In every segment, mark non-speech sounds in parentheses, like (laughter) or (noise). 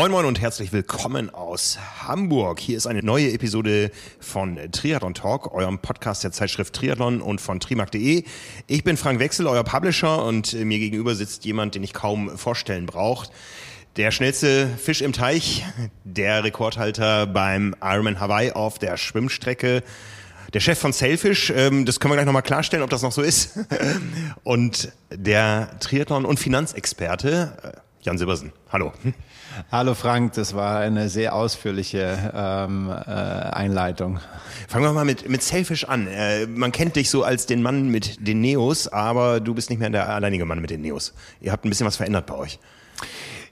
Moin Moin und herzlich willkommen aus Hamburg. Hier ist eine neue Episode von Triathlon Talk, eurem Podcast der Zeitschrift Triathlon und von trimark.de. Ich bin Frank Wechsel, euer Publisher und mir gegenüber sitzt jemand, den ich kaum vorstellen braucht. Der schnellste Fisch im Teich, der Rekordhalter beim Ironman Hawaii auf der Schwimmstrecke, der Chef von Sailfish, ähm, das können wir gleich nochmal klarstellen, ob das noch so ist, (laughs) und der Triathlon- und Finanzexperte, äh, Jan Silbersen. Hallo. Hallo Frank, das war eine sehr ausführliche ähm, äh, Einleitung. Fangen wir mal mit, mit Selfish an. Äh, man kennt dich so als den Mann mit den Neos, aber du bist nicht mehr der alleinige Mann mit den Neos. Ihr habt ein bisschen was verändert bei euch.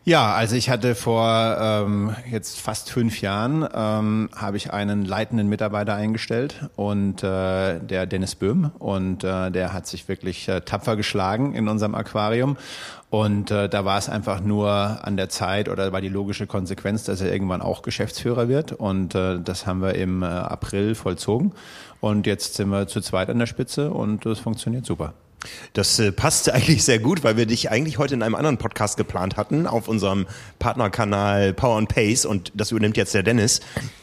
Ja, also ich hatte vor ähm, jetzt fast fünf Jahren ähm, habe ich einen leitenden Mitarbeiter eingestellt und äh, der Dennis Böhm und äh, der hat sich wirklich äh, tapfer geschlagen in unserem Aquarium und äh, da war es einfach nur an der Zeit oder war die logische Konsequenz, dass er irgendwann auch Geschäftsführer wird und äh, das haben wir im äh, April vollzogen und jetzt sind wir zu zweit an der Spitze und das funktioniert super. Das äh, passt (laughs) eigentlich sehr gut, weil wir dich eigentlich heute in einem anderen Podcast geplant hatten, auf unserem Partnerkanal Power and Pace und das übernimmt jetzt der Dennis.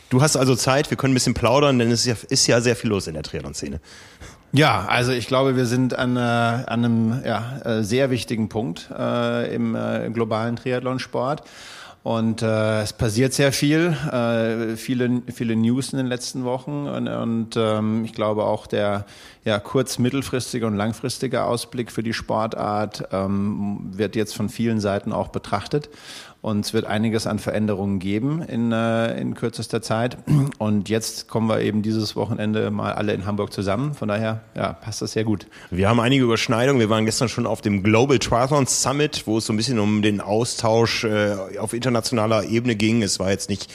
Du hast also Zeit, wir können ein bisschen plaudern, denn es ist ja, ist ja sehr viel los in der Triathlon-Szene. Ja, also ich glaube, wir sind an, äh, an einem ja, äh, sehr wichtigen Punkt äh, im äh, globalen Triathlonsport. Und äh, es passiert sehr viel, äh, viele, viele News in den letzten Wochen und, und ähm, ich glaube auch der ja, kurz-, mittelfristige und langfristige Ausblick für die Sportart ähm, wird jetzt von vielen Seiten auch betrachtet. Und es wird einiges an Veränderungen geben in, äh, in kürzester Zeit. Und jetzt kommen wir eben dieses Wochenende mal alle in Hamburg zusammen. Von daher ja, passt das sehr gut. Wir haben einige Überschneidungen. Wir waren gestern schon auf dem Global Triathlon Summit, wo es so ein bisschen um den Austausch äh, auf internationaler Ebene ging. Es war jetzt nicht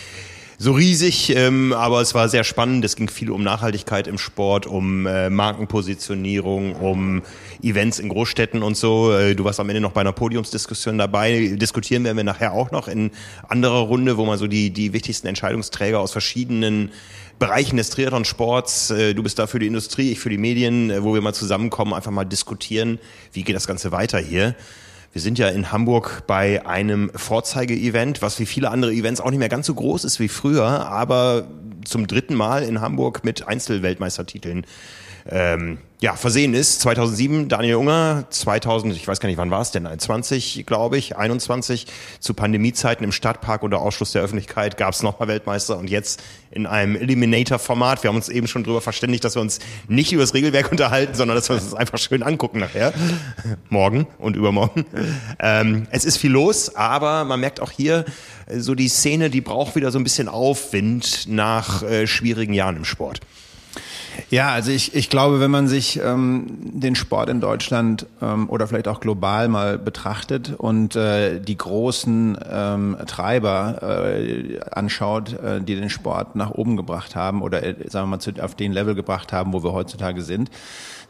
so riesig, ähm, aber es war sehr spannend. Es ging viel um Nachhaltigkeit im Sport, um äh, Markenpositionierung, um Events in Großstädten und so. Äh, du warst am Ende noch bei einer Podiumsdiskussion dabei. Diskutieren werden wir nachher auch noch in anderer Runde, wo man so die, die wichtigsten Entscheidungsträger aus verschiedenen Bereichen des Triathlon-Sports. Äh, du bist da für die Industrie, ich für die Medien, äh, wo wir mal zusammenkommen, einfach mal diskutieren, wie geht das Ganze weiter hier. Wir sind ja in Hamburg bei einem Vorzeige-Event, was wie viele andere Events auch nicht mehr ganz so groß ist wie früher, aber zum dritten Mal in Hamburg mit Einzelweltmeistertiteln ähm, ja, versehen ist. 2007 Daniel Unger, 2000, ich weiß gar nicht, wann war es denn, 20, glaube ich, 21, zu Pandemiezeiten im Stadtpark unter Ausschluss der Öffentlichkeit gab es nochmal Weltmeister und jetzt in einem Eliminator-Format. Wir haben uns eben schon darüber verständigt, dass wir uns nicht über das Regelwerk unterhalten, sondern dass wir uns das einfach schön angucken nachher. Morgen und übermorgen. Ähm, es ist viel los, aber man merkt auch hier, so die Szene, die braucht wieder so ein bisschen Aufwind nach äh, schwierigen Jahren im Sport. Ja, also ich, ich glaube, wenn man sich ähm, den Sport in Deutschland ähm, oder vielleicht auch global mal betrachtet und äh, die großen ähm, Treiber äh, anschaut, äh, die den Sport nach oben gebracht haben oder äh, sagen wir mal zu, auf den Level gebracht haben, wo wir heutzutage sind,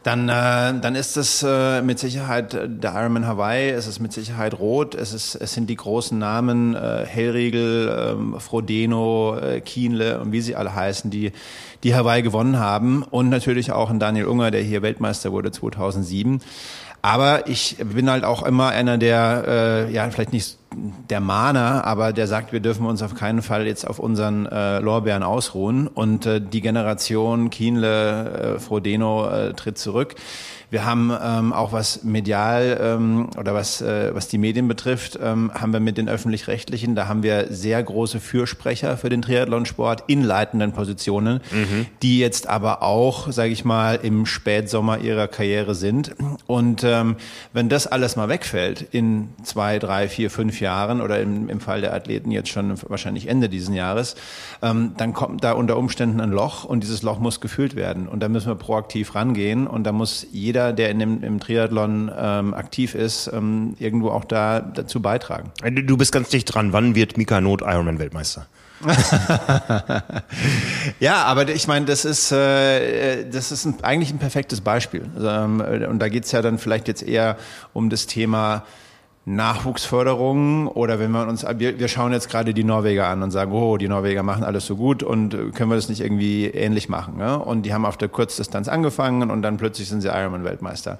dann, äh, dann ist es äh, mit Sicherheit der Ironman Hawaii, es ist mit Sicherheit Rot, es, ist, es sind die großen Namen äh, Hellriegel, äh, Frodeno, äh, Kienle und wie sie alle heißen, die, die Hawaii gewonnen haben und natürlich auch ein Daniel Unger, der hier Weltmeister wurde 2007. Aber ich bin halt auch immer einer der, äh, ja, vielleicht nicht der Mahner, aber der sagt, wir dürfen uns auf keinen Fall jetzt auf unseren äh, Lorbeeren ausruhen. Und äh, die Generation Kienle, äh, Frodeno äh, tritt zurück. Wir haben ähm, auch was medial ähm, oder was, äh, was die Medien betrifft, ähm, haben wir mit den öffentlich-rechtlichen, da haben wir sehr große Fürsprecher für den Triathlonsport in leitenden Positionen, mhm. die jetzt aber auch, sage ich mal, im Spätsommer ihrer Karriere sind. Und ähm, wenn das alles mal wegfällt in zwei, drei, vier, fünf Jahren oder im, im Fall der Athleten jetzt schon wahrscheinlich Ende dieses Jahres, ähm, dann kommt da unter Umständen ein Loch und dieses Loch muss gefüllt werden. Und da müssen wir proaktiv rangehen und da muss jeder jeder, der in dem, im Triathlon ähm, aktiv ist, ähm, irgendwo auch da dazu beitragen. Du bist ganz dicht dran. Wann wird Mika Not Ironman-Weltmeister? (laughs) ja, aber ich meine, das ist, äh, das ist ein, eigentlich ein perfektes Beispiel. Also, ähm, und da geht es ja dann vielleicht jetzt eher um das Thema Nachwuchsförderung oder wenn wir uns, wir, schauen jetzt gerade die Norweger an und sagen, oh, die Norweger machen alles so gut und äh, können wir das nicht irgendwie ähnlich machen? Ne? Und die haben auf der Kurzdistanz angefangen und dann plötzlich sind sie Ironman-Weltmeister.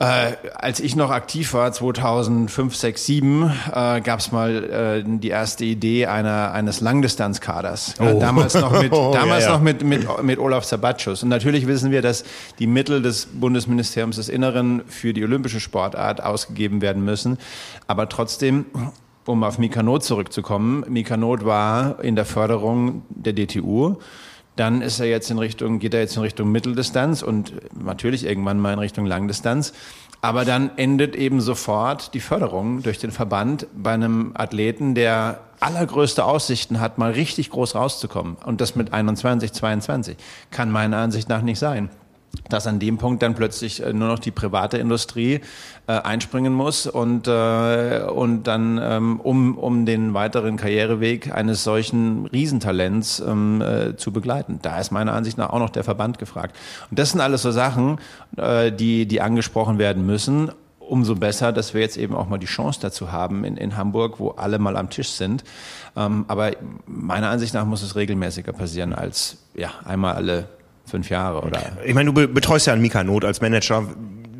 Äh, als ich noch aktiv war, 2005, 6, 7, äh, gab es mal äh, die erste Idee einer, eines Langdistanzkaders. Oh. damals noch, mit, (laughs) damals ja, ja. noch mit, mit, mit Olaf Sabatschus. Und natürlich wissen wir, dass die Mittel des Bundesministeriums des Inneren für die olympische Sportart ausgegeben werden müssen. Aber trotzdem um auf Mikanot zurückzukommen. Mikanot war in der Förderung der DTU dann ist er jetzt in Richtung, geht er jetzt in Richtung Mitteldistanz und natürlich irgendwann mal in Richtung Langdistanz. Aber dann endet eben sofort die Förderung durch den Verband bei einem Athleten, der allergrößte Aussichten hat, mal richtig groß rauszukommen. Und das mit 21, 22. Kann meiner Ansicht nach nicht sein dass an dem Punkt dann plötzlich äh, nur noch die private Industrie äh, einspringen muss und, äh, und dann ähm, um, um den weiteren Karriereweg eines solchen Riesentalents ähm, äh, zu begleiten. Da ist meiner Ansicht nach auch noch der Verband gefragt. Und das sind alles so Sachen, äh, die, die angesprochen werden müssen. Umso besser, dass wir jetzt eben auch mal die Chance dazu haben in, in Hamburg, wo alle mal am Tisch sind. Ähm, aber meiner Ansicht nach muss es regelmäßiger passieren als ja, einmal alle fünf Jahre oder. Ich meine, du betreust ja einen Mika Not als Manager.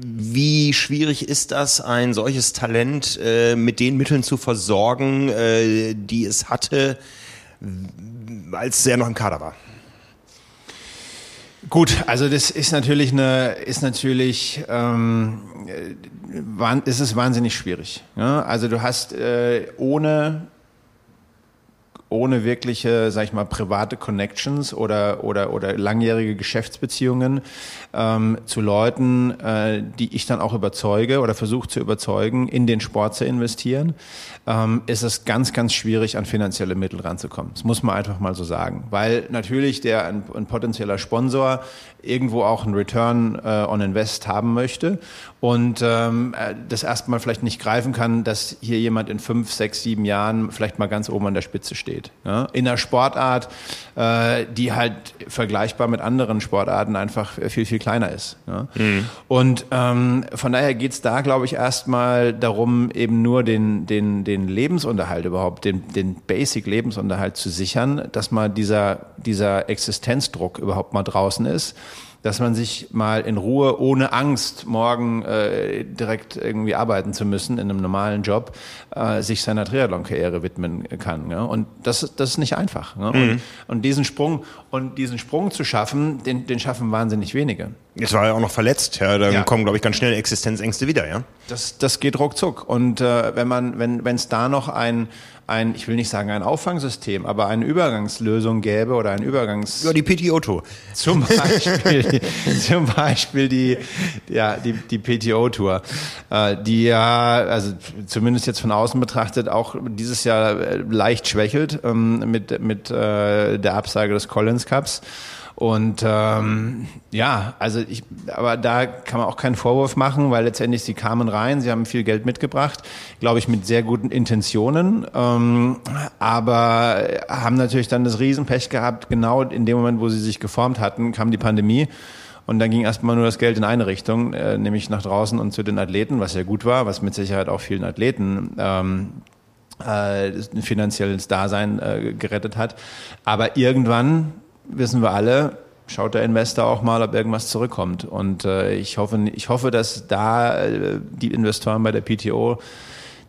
Wie schwierig ist das, ein solches Talent äh, mit den Mitteln zu versorgen, äh, die es hatte, als er noch im Kader war? Gut, also das ist natürlich eine, ist natürlich, ähm, äh, ist es wahnsinnig schwierig. Ja? Also du hast äh, ohne ohne wirkliche, sag ich mal, private Connections oder, oder, oder langjährige Geschäftsbeziehungen ähm, zu Leuten, äh, die ich dann auch überzeuge oder versuche zu überzeugen, in den Sport zu investieren, ähm, ist es ganz, ganz schwierig, an finanzielle Mittel ranzukommen. Das muss man einfach mal so sagen. Weil natürlich der ein, ein potenzieller Sponsor irgendwo auch einen Return äh, on Invest haben möchte und ähm, äh, das erstmal vielleicht nicht greifen kann, dass hier jemand in fünf, sechs, sieben Jahren vielleicht mal ganz oben an der Spitze steht. Ja? In einer Sportart, äh, die halt vergleichbar mit anderen Sportarten einfach viel, viel kleiner ist. Ja? Mhm. Und ähm, von daher geht's da, glaube ich, erstmal darum, eben nur den, den, den Lebensunterhalt überhaupt, den, den Basic-Lebensunterhalt zu sichern, dass mal dieser, dieser Existenzdruck überhaupt mal draußen ist dass man sich mal in Ruhe, ohne Angst, morgen äh, direkt irgendwie arbeiten zu müssen in einem normalen Job, äh, sich seiner Triathlon-Karriere widmen kann. Ja? Und das, das ist nicht einfach. Ne? Mhm. Und, und, diesen Sprung und diesen Sprung zu schaffen, den, den schaffen wahnsinnig wenige. Jetzt war er auch noch verletzt. Ja, dann ja. kommen, glaube ich, ganz schnell Existenzängste wieder. Ja. Das, das geht ruckzuck. Und äh, wenn man, wenn, wenn es da noch ein ein, ich will nicht sagen ein Auffangsystem, aber eine Übergangslösung gäbe oder ein Übergangs... Ja, die PTO-Tour. Zum (laughs) Beispiel, zum Beispiel die, ja, die, die PTO-Tour, äh, die ja, also zumindest jetzt von außen betrachtet, auch dieses Jahr äh, leicht schwächelt ähm, mit, mit äh, der Absage des Collins Cups. Und ähm, ja, also ich, aber da kann man auch keinen Vorwurf machen, weil letztendlich sie kamen rein, sie haben viel Geld mitgebracht, glaube ich, mit sehr guten Intentionen, ähm, aber haben natürlich dann das Riesenpech gehabt, genau in dem Moment, wo sie sich geformt hatten, kam die Pandemie. Und dann ging erstmal nur das Geld in eine Richtung, äh, nämlich nach draußen und zu den Athleten, was ja gut war, was mit Sicherheit auch vielen Athleten ähm, äh, ein finanzielles Dasein äh, gerettet hat. Aber irgendwann wissen wir alle, schaut der Investor auch mal, ob irgendwas zurückkommt. Und äh, ich hoffe, ich hoffe, dass da äh, die Investoren bei der PTO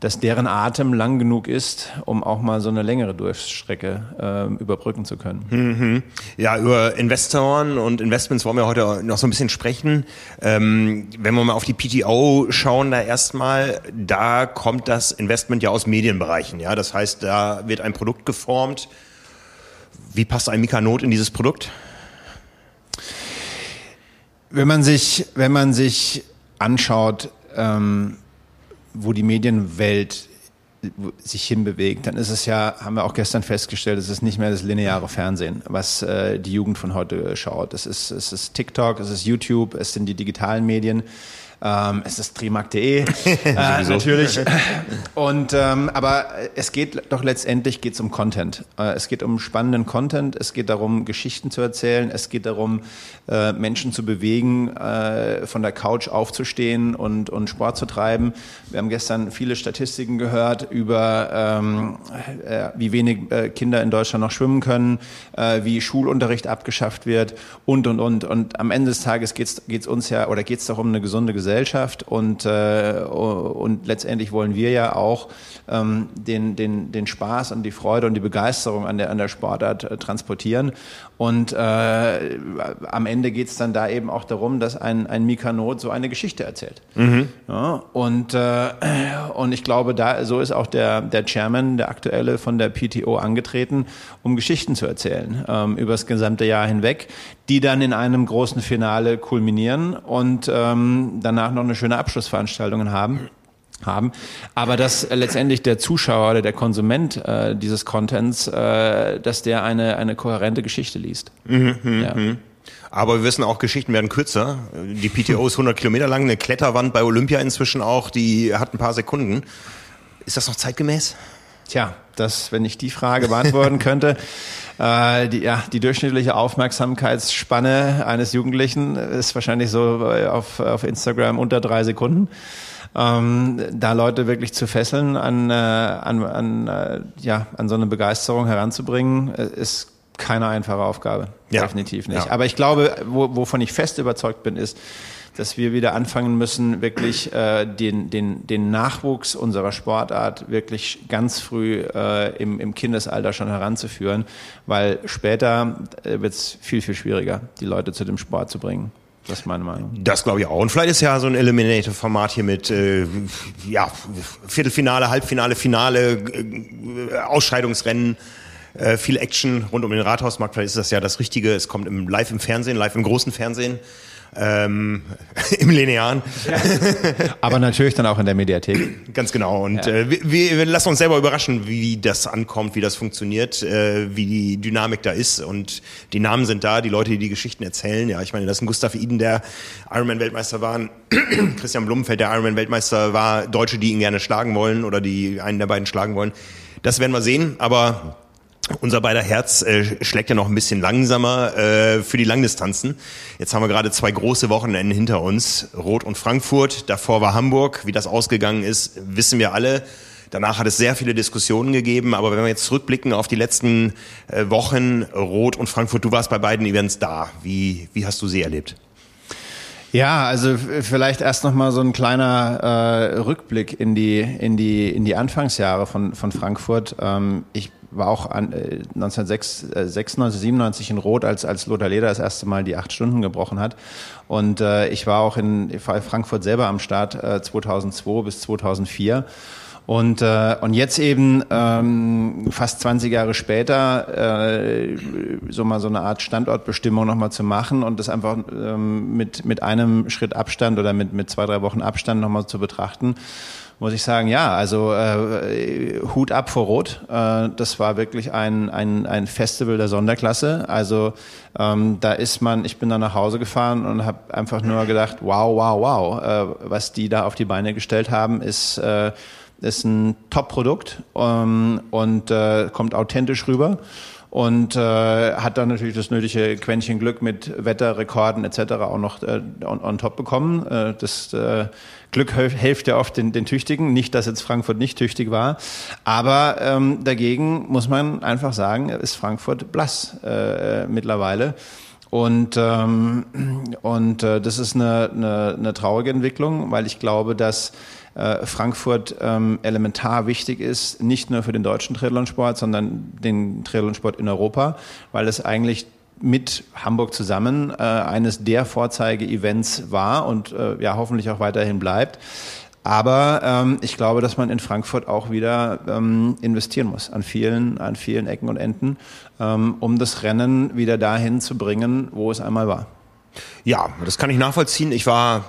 dass deren Atem lang genug ist, um auch mal so eine längere Durchstrecke äh, überbrücken zu können. Mhm. Ja, über Investoren und Investments wollen wir heute noch so ein bisschen sprechen. Ähm, wenn wir mal auf die PTO schauen, da erstmal, da kommt das Investment ja aus Medienbereichen. Ja, das heißt, da wird ein Produkt geformt, wie passt ein Mikanot in dieses Produkt? Wenn man sich, wenn man sich anschaut, ähm, wo die Medienwelt sich hinbewegt, dann ist es ja, haben wir auch gestern festgestellt, es ist nicht mehr das lineare Fernsehen, was äh, die Jugend von heute schaut. Es ist, es ist TikTok, es ist YouTube, es sind die digitalen Medien. Ähm, es ist trimark.de (laughs) äh, natürlich. Und ähm, aber es geht doch letztendlich geht's um Content. Äh, es geht um spannenden Content. Es geht darum, Geschichten zu erzählen. Es geht darum, äh, Menschen zu bewegen, äh, von der Couch aufzustehen und und Sport zu treiben. Wir haben gestern viele Statistiken gehört über ähm, äh, wie wenig äh, Kinder in Deutschland noch schwimmen können, wie Schulunterricht abgeschafft wird und und und. Und am Ende des Tages geht's geht's uns ja oder geht's doch um eine gesunde Gesellschaft Gesellschaft und, äh, und letztendlich wollen wir ja auch ähm, den, den, den Spaß und die Freude und die Begeisterung an der, an der Sportart äh, transportieren. Und äh, am Ende geht es dann da eben auch darum, dass ein, ein Mika Not so eine Geschichte erzählt. Mhm. Ja, und, äh, und ich glaube, da so ist auch der, der Chairman, der aktuelle von der PTO angetreten, um Geschichten zu erzählen ähm, über das gesamte Jahr hinweg, die dann in einem großen Finale kulminieren und ähm, danach noch eine schöne Abschlussveranstaltung haben haben, aber dass letztendlich der Zuschauer oder der Konsument äh, dieses Contents, äh, dass der eine eine kohärente Geschichte liest. Mhm, mhm ja. Mhm. Aber wir wissen auch, Geschichten werden kürzer. Die PTO ist 100 Kilometer lang, eine Kletterwand bei Olympia inzwischen auch, die hat ein paar Sekunden. Ist das noch zeitgemäß? Tja, das, wenn ich die Frage beantworten könnte, (laughs) äh, die, ja, die durchschnittliche Aufmerksamkeitsspanne eines Jugendlichen ist wahrscheinlich so auf, auf Instagram unter drei Sekunden ähm, da Leute wirklich zu fesseln, an, äh, an, an, äh, ja, an so eine Begeisterung heranzubringen, äh, ist keine einfache Aufgabe. Ja. Definitiv nicht. Ja. Aber ich glaube, wo, wovon ich fest überzeugt bin, ist, dass wir wieder anfangen müssen, wirklich äh, den, den, den Nachwuchs unserer Sportart wirklich ganz früh äh, im, im Kindesalter schon heranzuführen, weil später äh, wird es viel, viel schwieriger, die Leute zu dem Sport zu bringen. Das ist meine Meinung. Das glaube ich auch. Und vielleicht ist ja so ein Eliminator-Format hier mit äh, ja, Viertelfinale, Halbfinale, Finale, äh, Ausscheidungsrennen, äh, viel Action rund um den Rathausmarkt. Vielleicht ist das ja das Richtige. Es kommt im, live im Fernsehen, live im großen Fernsehen ähm, (laughs) im Linearen. Ja. (laughs) Aber natürlich dann auch in der Mediathek. (clears throat) Ganz genau. Und ja. äh, wir, wir lassen uns selber überraschen, wie das ankommt, wie das funktioniert, äh, wie die Dynamik da ist. Und die Namen sind da, die Leute, die die Geschichten erzählen. Ja, ich meine, das ist ein Gustav Iden, der Ironman-Weltmeister war, (clears throat) Christian Blumenfeld, der Ironman-Weltmeister war, Deutsche, die ihn gerne schlagen wollen oder die einen der beiden schlagen wollen. Das werden wir sehen, aber unser beider Herz äh, schlägt ja noch ein bisschen langsamer äh, für die Langdistanzen. Jetzt haben wir gerade zwei große Wochenenden hinter uns. Rot und Frankfurt, davor war Hamburg. Wie das ausgegangen ist, wissen wir alle. Danach hat es sehr viele Diskussionen gegeben, aber wenn wir jetzt zurückblicken auf die letzten äh, Wochen, Rot und Frankfurt, du warst bei beiden Events da. Wie, wie hast du sie erlebt? Ja, also vielleicht erst noch mal so ein kleiner äh, Rückblick in die in die in die Anfangsjahre von von Frankfurt. Ähm, ich war auch an, äh, 1996, 97 in Rot, als, als Lothar Leder das erste Mal die acht Stunden gebrochen hat. Und äh, ich war auch in Frankfurt selber am Start äh, 2002 bis 2004. Und, äh, und jetzt eben ähm, fast 20 Jahre später äh, so mal so eine Art Standortbestimmung nochmal zu machen und das einfach ähm, mit, mit einem Schritt Abstand oder mit, mit zwei, drei Wochen Abstand nochmal zu betrachten muss ich sagen, ja, also äh, Hut ab vor Rot. Äh, das war wirklich ein, ein, ein Festival der Sonderklasse. Also ähm, da ist man, ich bin dann nach Hause gefahren und habe einfach nur gedacht, wow, wow, wow, äh, was die da auf die Beine gestellt haben, ist, äh, ist ein Top-Produkt ähm, und äh, kommt authentisch rüber und äh, hat dann natürlich das nötige Quäntchen Glück mit Wetterrekorden etc. auch noch äh, on, on top bekommen. Äh, das äh, Glück hilft ja oft den, den Tüchtigen. Nicht, dass jetzt Frankfurt nicht tüchtig war, aber ähm, dagegen muss man einfach sagen, ist Frankfurt blass äh, mittlerweile. Und, ähm, und äh, das ist eine, eine, eine traurige Entwicklung, weil ich glaube, dass äh, Frankfurt ähm, elementar wichtig ist, nicht nur für den deutschen Triathlonsport, sondern den Triathlonsport in Europa, weil es eigentlich mit Hamburg zusammen äh, eines der Vorzeige-Events war und äh, ja hoffentlich auch weiterhin bleibt. Aber ähm, ich glaube, dass man in Frankfurt auch wieder ähm, investieren muss an vielen, an vielen Ecken und Enden, ähm, um das Rennen wieder dahin zu bringen, wo es einmal war. Ja, das kann ich nachvollziehen. Ich war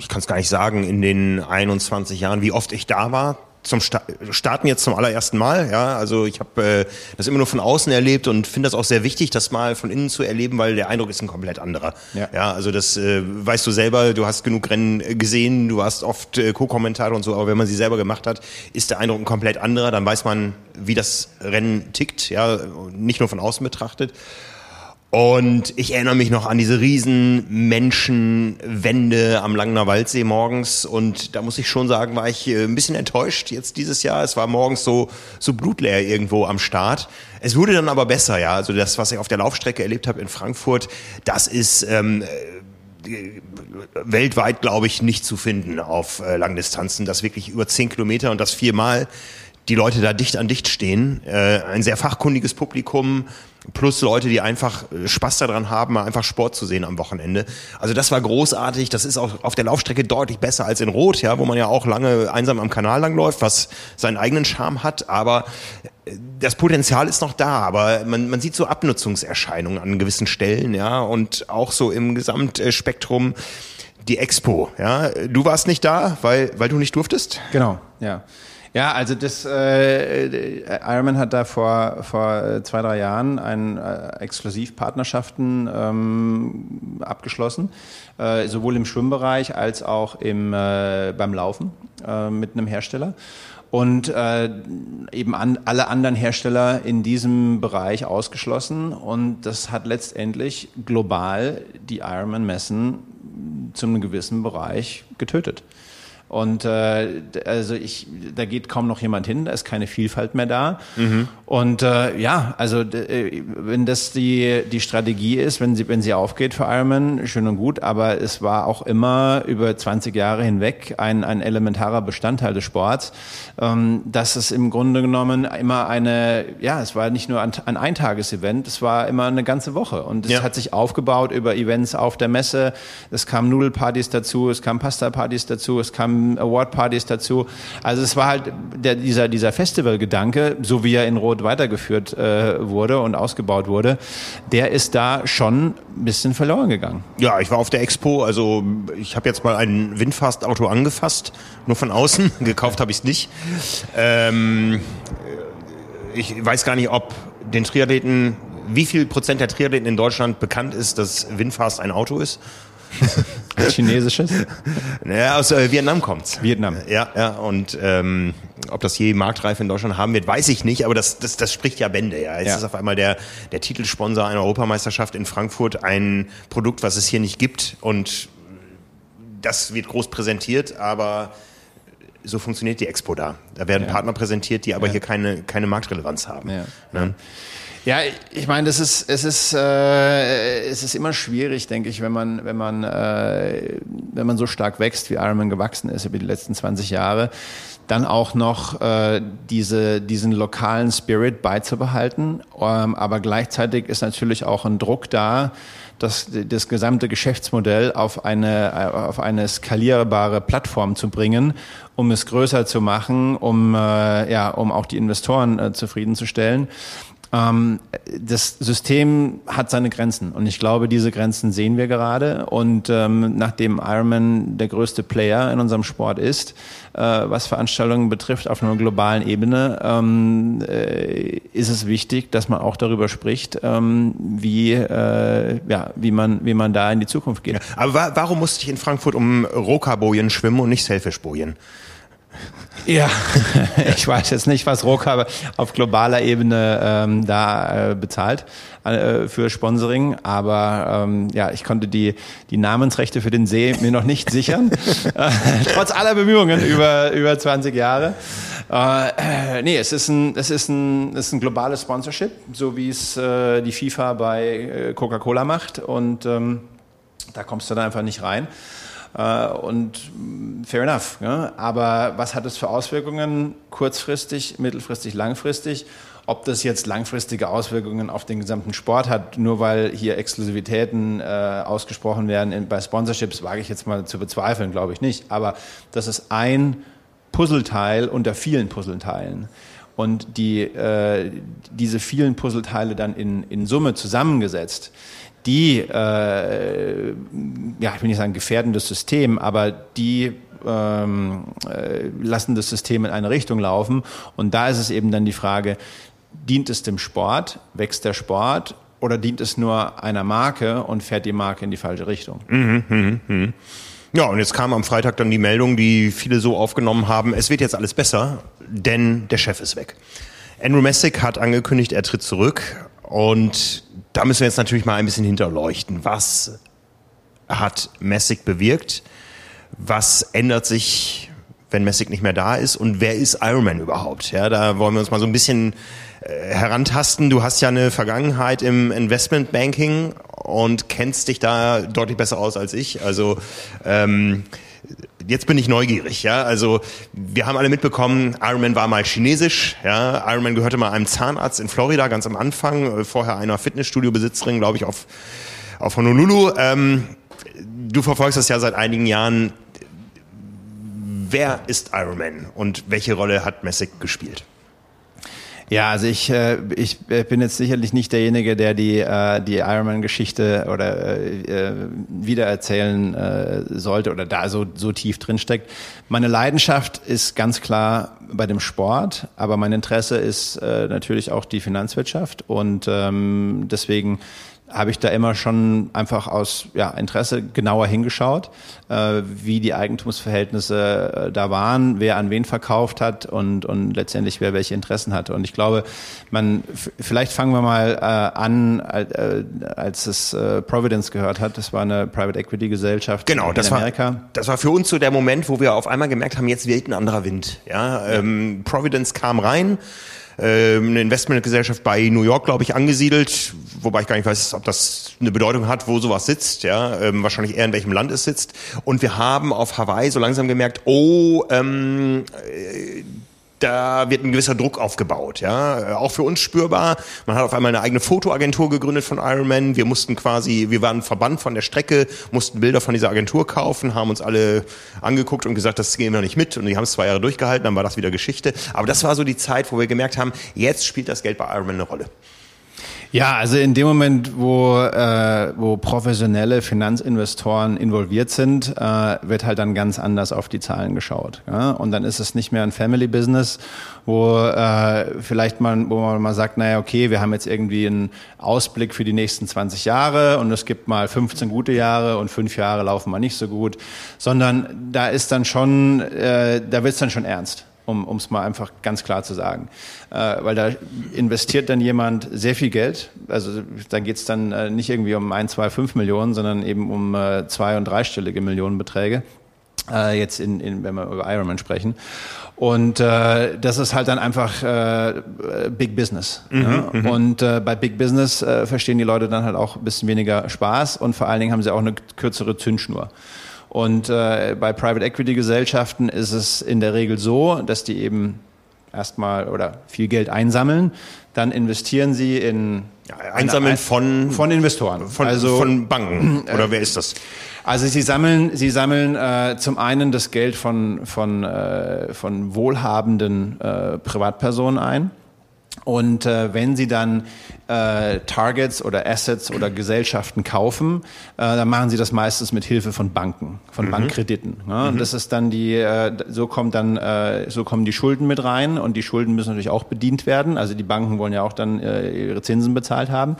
ich kann es gar nicht sagen, in den 21 Jahren, wie oft ich da war. Zum Sta Starten jetzt zum allerersten Mal, ja. Also ich habe äh, das immer nur von außen erlebt und finde das auch sehr wichtig, das mal von innen zu erleben, weil der Eindruck ist ein komplett anderer. Ja, ja also das äh, weißt du selber, du hast genug Rennen gesehen, du hast oft äh, Co-Kommentare und so, aber wenn man sie selber gemacht hat, ist der Eindruck ein komplett anderer. Dann weiß man, wie das Rennen tickt, ja, nicht nur von außen betrachtet. Und ich erinnere mich noch an diese riesen Menschenwände am Langener Waldsee morgens. Und da muss ich schon sagen, war ich äh, ein bisschen enttäuscht jetzt dieses Jahr. Es war morgens so, so blutleer irgendwo am Start. Es wurde dann aber besser, ja. Also das, was ich auf der Laufstrecke erlebt habe in Frankfurt, das ist, ähm, weltweit, glaube ich, nicht zu finden auf äh, Langdistanzen, dass wirklich über zehn Kilometer und das viermal die Leute da dicht an dicht stehen. Äh, ein sehr fachkundiges Publikum, plus Leute, die einfach äh, Spaß daran haben, mal einfach Sport zu sehen am Wochenende. Also das war großartig. Das ist auch auf der Laufstrecke deutlich besser als in Rot, ja, wo man ja auch lange einsam am Kanal langläuft, was seinen eigenen Charme hat. Aber äh, das Potenzial ist noch da, aber man, man sieht so Abnutzungserscheinungen an gewissen Stellen, ja, und auch so im Gesamtspektrum die Expo, ja. Du warst nicht da, weil, weil du nicht durftest? Genau, ja. Ja, also das äh, Ironman hat da vor vor zwei drei Jahren ein äh, Exklusivpartnerschaften ähm, abgeschlossen, äh, sowohl im Schwimmbereich als auch im äh, beim Laufen äh, mit einem Hersteller und äh, eben an, alle anderen Hersteller in diesem Bereich ausgeschlossen und das hat letztendlich global die Ironman-Messen zu einem gewissen Bereich getötet. Und äh, also ich, da geht kaum noch jemand hin, da ist keine Vielfalt mehr da. Mhm. Und äh, ja, also äh, wenn das die die Strategie ist, wenn sie wenn sie aufgeht für Ironman, schön und gut. Aber es war auch immer über 20 Jahre hinweg ein ein elementarer Bestandteil des Sports, ähm, dass es im Grunde genommen immer eine, ja, es war nicht nur ein, ein Eintagesevent, es war immer eine ganze Woche und es ja. hat sich aufgebaut über Events auf der Messe. Es kamen Nudelpartys dazu, es kamen Pasta-Partys dazu, es kamen Award-Partys dazu. Also es war halt der, dieser, dieser Festival-Gedanke, so wie er in Rot weitergeführt äh, wurde und ausgebaut wurde, der ist da schon ein bisschen verloren gegangen. Ja, ich war auf der Expo, also ich habe jetzt mal ein Windfast-Auto angefasst, nur von außen, (laughs) gekauft habe ich es nicht. Ähm, ich weiß gar nicht, ob den Triathleten, wie viel Prozent der Triathleten in Deutschland bekannt ist, dass Windfast ein Auto ist. Chinesisches? naja, aus äh, Vietnam kommt's. Vietnam. Ja, ja. Und ähm, ob das je Marktreife in Deutschland haben wird, weiß ich nicht, aber das, das, das spricht ja Bände. Ja. Es ja. ist auf einmal der, der Titelsponsor einer Europameisterschaft in Frankfurt ein Produkt, was es hier nicht gibt. Und das wird groß präsentiert, aber so funktioniert die Expo da. Da werden ja. Partner präsentiert, die aber ja. hier keine, keine Marktrelevanz haben. Ja. Ne? Ja, ich meine, das ist, es ist, äh, es ist immer schwierig, denke ich, wenn man, wenn man, äh, wenn man so stark wächst, wie Ironman gewachsen ist über die letzten 20 Jahre, dann auch noch äh, diese, diesen lokalen Spirit beizubehalten. Ähm, aber gleichzeitig ist natürlich auch ein Druck da, das, das gesamte Geschäftsmodell auf eine, auf eine skalierbare Plattform zu bringen, um es größer zu machen, um, äh, ja, um auch die Investoren äh, zufriedenzustellen. Ähm, das System hat seine Grenzen und ich glaube, diese Grenzen sehen wir gerade. Und ähm, nachdem Ironman der größte Player in unserem Sport ist, äh, was Veranstaltungen betrifft auf einer globalen Ebene, ähm, äh, ist es wichtig, dass man auch darüber spricht, ähm, wie, äh, ja, wie, man, wie man da in die Zukunft geht. Ja, aber wa warum musste ich in Frankfurt um Rokabojen schwimmen und nicht Selfish-Bojen? Ja, (laughs) ich weiß jetzt nicht, was Roka auf globaler Ebene ähm, da äh, bezahlt äh, für Sponsoring, aber ähm, ja, ich konnte die, die Namensrechte für den See mir noch nicht sichern, (laughs) äh, trotz aller Bemühungen über, über 20 Jahre. Äh, nee, es ist ein, es ist ein, es ist ein globales Sponsorship, so wie es äh, die FIFA bei äh, Coca-Cola macht und ähm, da kommst du dann einfach nicht rein. Äh, und fair enough. Ja? Aber was hat es für Auswirkungen kurzfristig, mittelfristig, langfristig? Ob das jetzt langfristige Auswirkungen auf den gesamten Sport hat, nur weil hier Exklusivitäten äh, ausgesprochen werden in, bei Sponsorships, wage ich jetzt mal zu bezweifeln, glaube ich nicht. Aber das ist ein Puzzleteil unter vielen Puzzleteilen. Und die, äh, diese vielen Puzzleteile dann in, in Summe zusammengesetzt, die, äh, ja, ich will nicht sagen gefährdendes System, aber die ähm, äh, lassen das System in eine Richtung laufen. Und da ist es eben dann die Frage, dient es dem Sport, wächst der Sport oder dient es nur einer Marke und fährt die Marke in die falsche Richtung? Mhm, mh, mh. Ja, und jetzt kam am Freitag dann die Meldung, die viele so aufgenommen haben, es wird jetzt alles besser, denn der Chef ist weg. Andrew Messick hat angekündigt, er tritt zurück und da müssen wir jetzt natürlich mal ein bisschen hinterleuchten. Was hat Messick bewirkt? Was ändert sich, wenn Messick nicht mehr da ist? Und wer ist Ironman überhaupt? Ja, da wollen wir uns mal so ein bisschen äh, herantasten. Du hast ja eine Vergangenheit im Investmentbanking und kennst dich da deutlich besser aus als ich. Also ähm, jetzt bin ich neugierig, ja. Also wir haben alle mitbekommen, Ironman war mal chinesisch, ja. Ironman gehörte mal einem Zahnarzt in Florida ganz am Anfang, äh, vorher einer Fitnessstudio-Besitzerin, glaube ich, auf, auf Honolulu. Ähm, du verfolgst das ja seit einigen Jahren. Wer ist Ironman und welche Rolle hat Messick gespielt? Ja, also ich, äh, ich äh, bin jetzt sicherlich nicht derjenige, der die, äh, die Ironman-Geschichte oder äh, äh, wiedererzählen äh, sollte oder da so, so tief drin steckt. Meine Leidenschaft ist ganz klar bei dem Sport, aber mein Interesse ist äh, natürlich auch die Finanzwirtschaft und ähm, deswegen habe ich da immer schon einfach aus ja, Interesse genauer hingeschaut, äh, wie die Eigentumsverhältnisse äh, da waren, wer an wen verkauft hat und, und letztendlich wer welche Interessen hatte. Und ich glaube, man vielleicht fangen wir mal äh, an, äh, als es äh, Providence gehört hat. Das war eine Private Equity Gesellschaft genau, in das Amerika. War, das war für uns so der Moment, wo wir auf einmal gemerkt haben, jetzt weht ein anderer Wind. Ja, ähm, Providence kam rein ähm, eine Investmentgesellschaft bei New York, glaube ich, angesiedelt, wobei ich gar nicht weiß, ob das eine Bedeutung hat, wo sowas sitzt, ja, ähm, wahrscheinlich eher in welchem Land es sitzt. Und wir haben auf Hawaii so langsam gemerkt, oh, ähm, äh, da wird ein gewisser Druck aufgebaut, ja, auch für uns spürbar. Man hat auf einmal eine eigene Fotoagentur gegründet von Ironman. Wir mussten quasi, wir waren Verband von der Strecke, mussten Bilder von dieser Agentur kaufen, haben uns alle angeguckt und gesagt, das gehen wir nicht mit. Und die haben es zwei Jahre durchgehalten, dann war das wieder Geschichte. Aber das war so die Zeit, wo wir gemerkt haben, jetzt spielt das Geld bei Ironman eine Rolle. Ja, also in dem Moment, wo, äh, wo professionelle Finanzinvestoren involviert sind, äh, wird halt dann ganz anders auf die Zahlen geschaut. Ja? Und dann ist es nicht mehr ein Family Business, wo äh, vielleicht man, wo man mal sagt, naja, okay, wir haben jetzt irgendwie einen Ausblick für die nächsten 20 Jahre und es gibt mal 15 gute Jahre und fünf Jahre laufen mal nicht so gut, sondern da ist dann schon, äh, da wird es dann schon ernst um es mal einfach ganz klar zu sagen. Äh, weil da investiert dann jemand sehr viel Geld. Also da geht es dann äh, nicht irgendwie um ein, zwei, fünf Millionen, sondern eben um äh, zwei- und dreistellige Millionenbeträge. Äh, jetzt in, in, wenn wir über Ironman sprechen. Und äh, das ist halt dann einfach äh, Big Business. Mhm, ja? Mhm. Und äh, bei Big Business äh, verstehen die Leute dann halt auch ein bisschen weniger Spaß und vor allen Dingen haben sie auch eine kürzere Zündschnur. Und äh, bei Private Equity Gesellschaften ist es in der Regel so, dass die eben erstmal oder viel Geld einsammeln, dann investieren sie in ja, einsammeln von von Investoren, von, also von Banken (clears throat) oder äh, wer ist das? Also sie sammeln sie sammeln äh, zum einen das Geld von von äh, von wohlhabenden äh, Privatpersonen ein und äh, wenn Sie dann äh, Targets oder Assets oder Gesellschaften kaufen, äh, dann machen Sie das meistens mit Hilfe von Banken, von mhm. Bankkrediten. Ne? Mhm. Und das ist dann die, äh, so kommt dann, äh, so kommen die Schulden mit rein und die Schulden müssen natürlich auch bedient werden. Also die Banken wollen ja auch dann äh, ihre Zinsen bezahlt haben.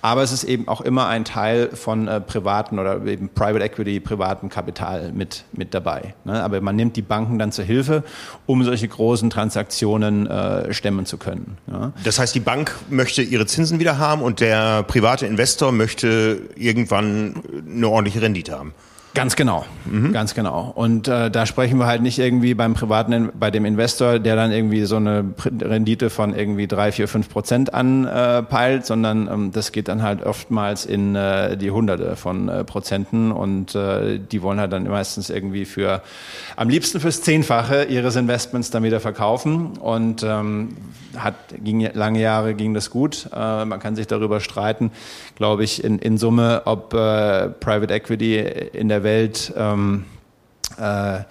Aber es ist eben auch immer ein Teil von äh, privaten oder eben Private Equity, privaten Kapital mit mit dabei. Ne? Aber man nimmt die Banken dann zur Hilfe, um solche großen Transaktionen äh, stemmen zu können. Ja? Das heißt, die Bank möchte ihre Zinsen wieder haben und der private Investor möchte irgendwann eine ordentliche Rendite haben. Ganz genau, mhm. ganz genau. Und äh, da sprechen wir halt nicht irgendwie beim privaten, bei dem Investor, der dann irgendwie so eine Rendite von irgendwie drei, vier, fünf Prozent anpeilt, sondern ähm, das geht dann halt oftmals in äh, die Hunderte von äh, Prozenten und äh, die wollen halt dann meistens irgendwie für, am liebsten fürs Zehnfache ihres Investments dann wieder verkaufen und ähm, hat, ging lange Jahre ging das gut. Äh, man kann sich darüber streiten, glaube ich, in, in Summe, ob äh, Private Equity in der Welt ähm, äh,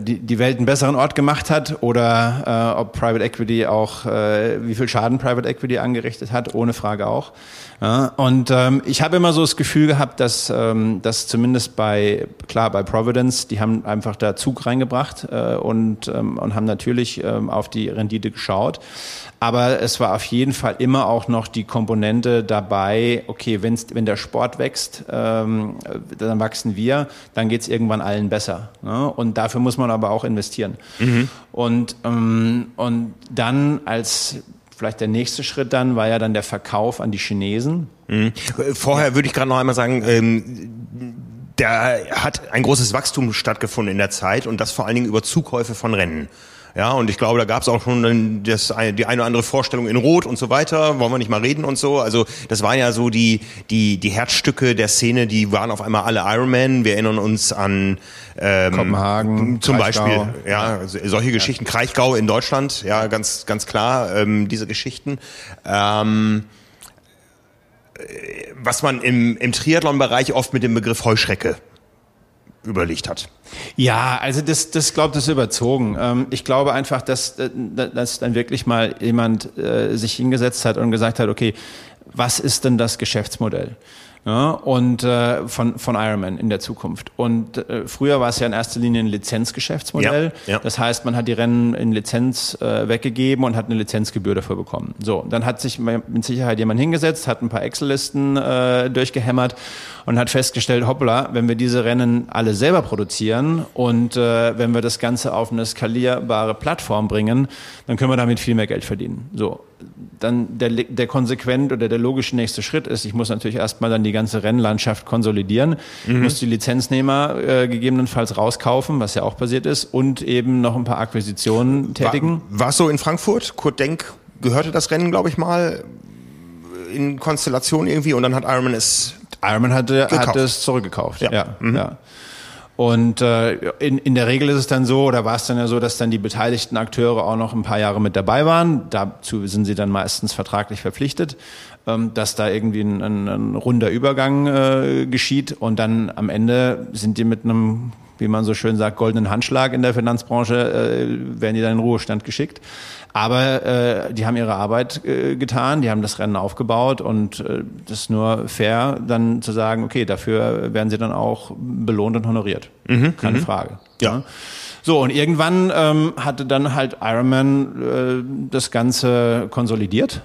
die, die Welt einen besseren Ort gemacht hat oder äh, ob Private Equity auch, äh, wie viel Schaden Private Equity angerichtet hat, ohne Frage auch. Ja, und ähm, ich habe immer so das Gefühl gehabt, dass, ähm, dass zumindest bei, klar, bei Providence, die haben einfach da Zug reingebracht äh, und, ähm, und haben natürlich ähm, auf die Rendite geschaut. Aber es war auf jeden Fall immer auch noch die Komponente dabei, okay, wenn's, wenn der Sport wächst, ähm, dann wachsen wir, dann geht's irgendwann allen besser. Ne? Und dafür muss man aber auch investieren. Mhm. Und, ähm, und dann als vielleicht der nächste Schritt dann war ja dann der Verkauf an die Chinesen. Mhm. Vorher würde ich gerade noch einmal sagen, ähm, da hat ein großes Wachstum stattgefunden in der Zeit und das vor allen Dingen über Zukäufe von Rennen. Ja, und ich glaube, da gab es auch schon das, die eine oder andere Vorstellung in Rot und so weiter. Wollen wir nicht mal reden und so. Also das waren ja so die, die, die Herzstücke der Szene, die waren auf einmal alle Ironman. Wir erinnern uns an ähm, Kopenhagen, zum Kraichgau. Beispiel. Ja, solche Geschichten. Ja. Kraichgau in Deutschland, ja, ganz, ganz klar, ähm, diese Geschichten. Ähm, was man im, im Triathlon-Bereich oft mit dem Begriff Heuschrecke überlegt hat. Ja, also das, das glaubt das ist überzogen. Ähm, ich glaube einfach, dass, äh, dass dann wirklich mal jemand äh, sich hingesetzt hat und gesagt hat, okay, was ist denn das Geschäftsmodell? ja, und äh, von, von Ironman in der Zukunft. Und äh, früher war es ja in erster Linie ein Lizenzgeschäftsmodell. Ja, ja. Das heißt, man hat die Rennen in Lizenz äh, weggegeben und hat eine Lizenzgebühr dafür bekommen. So, dann hat sich mit Sicherheit jemand hingesetzt, hat ein paar Excel-Listen äh, durchgehämmert und hat festgestellt, hoppla, wenn wir diese Rennen alle selber produzieren und äh, wenn wir das Ganze auf eine skalierbare Plattform bringen, dann können wir damit viel mehr Geld verdienen. So, dann der, der konsequent oder der logische nächste Schritt ist, ich muss natürlich erstmal dann die ganze Rennlandschaft konsolidieren, mhm. muss die Lizenznehmer äh, gegebenenfalls rauskaufen, was ja auch passiert ist, und eben noch ein paar Akquisitionen tätigen. War es so in Frankfurt? Kurt Denk gehörte das Rennen, glaube ich mal, in Konstellation irgendwie und dann hat Ironman es Ironman hatte, hat es zurückgekauft. Ja. ja, mhm. ja. Und äh, in, in der Regel ist es dann so, oder war es dann ja so, dass dann die beteiligten Akteure auch noch ein paar Jahre mit dabei waren. Dazu sind sie dann meistens vertraglich verpflichtet, ähm, dass da irgendwie ein, ein, ein runder Übergang äh, geschieht. Und dann am Ende sind die mit einem wie man so schön sagt, goldenen Handschlag in der Finanzbranche, äh, werden die dann in den Ruhestand geschickt. Aber äh, die haben ihre Arbeit äh, getan, die haben das Rennen aufgebaut und äh, das ist nur fair, dann zu sagen, okay, dafür werden sie dann auch belohnt und honoriert. Mhm, Keine mhm. Frage. Ja. ja. So, und irgendwann ähm, hatte dann halt Ironman äh, das Ganze konsolidiert.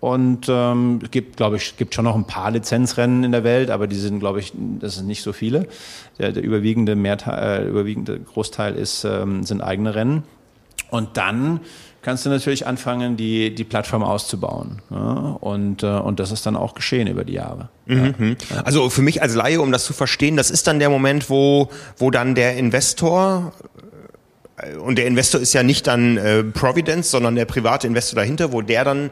Und ähm, gibt, glaube ich, gibt schon noch ein paar Lizenzrennen in der Welt, aber die sind, glaube ich, das sind nicht so viele. Der, der überwiegende, Mehrteil, äh, überwiegende Großteil ist, ähm, sind eigene Rennen. Und dann kannst du natürlich anfangen, die, die Plattform auszubauen. Ja? Und, äh, und das ist dann auch geschehen über die Jahre. Mhm. Ja. Also für mich als Laie, um das zu verstehen, das ist dann der Moment, wo, wo dann der Investor und der Investor ist ja nicht dann äh, Providence, sondern der private Investor dahinter, wo der dann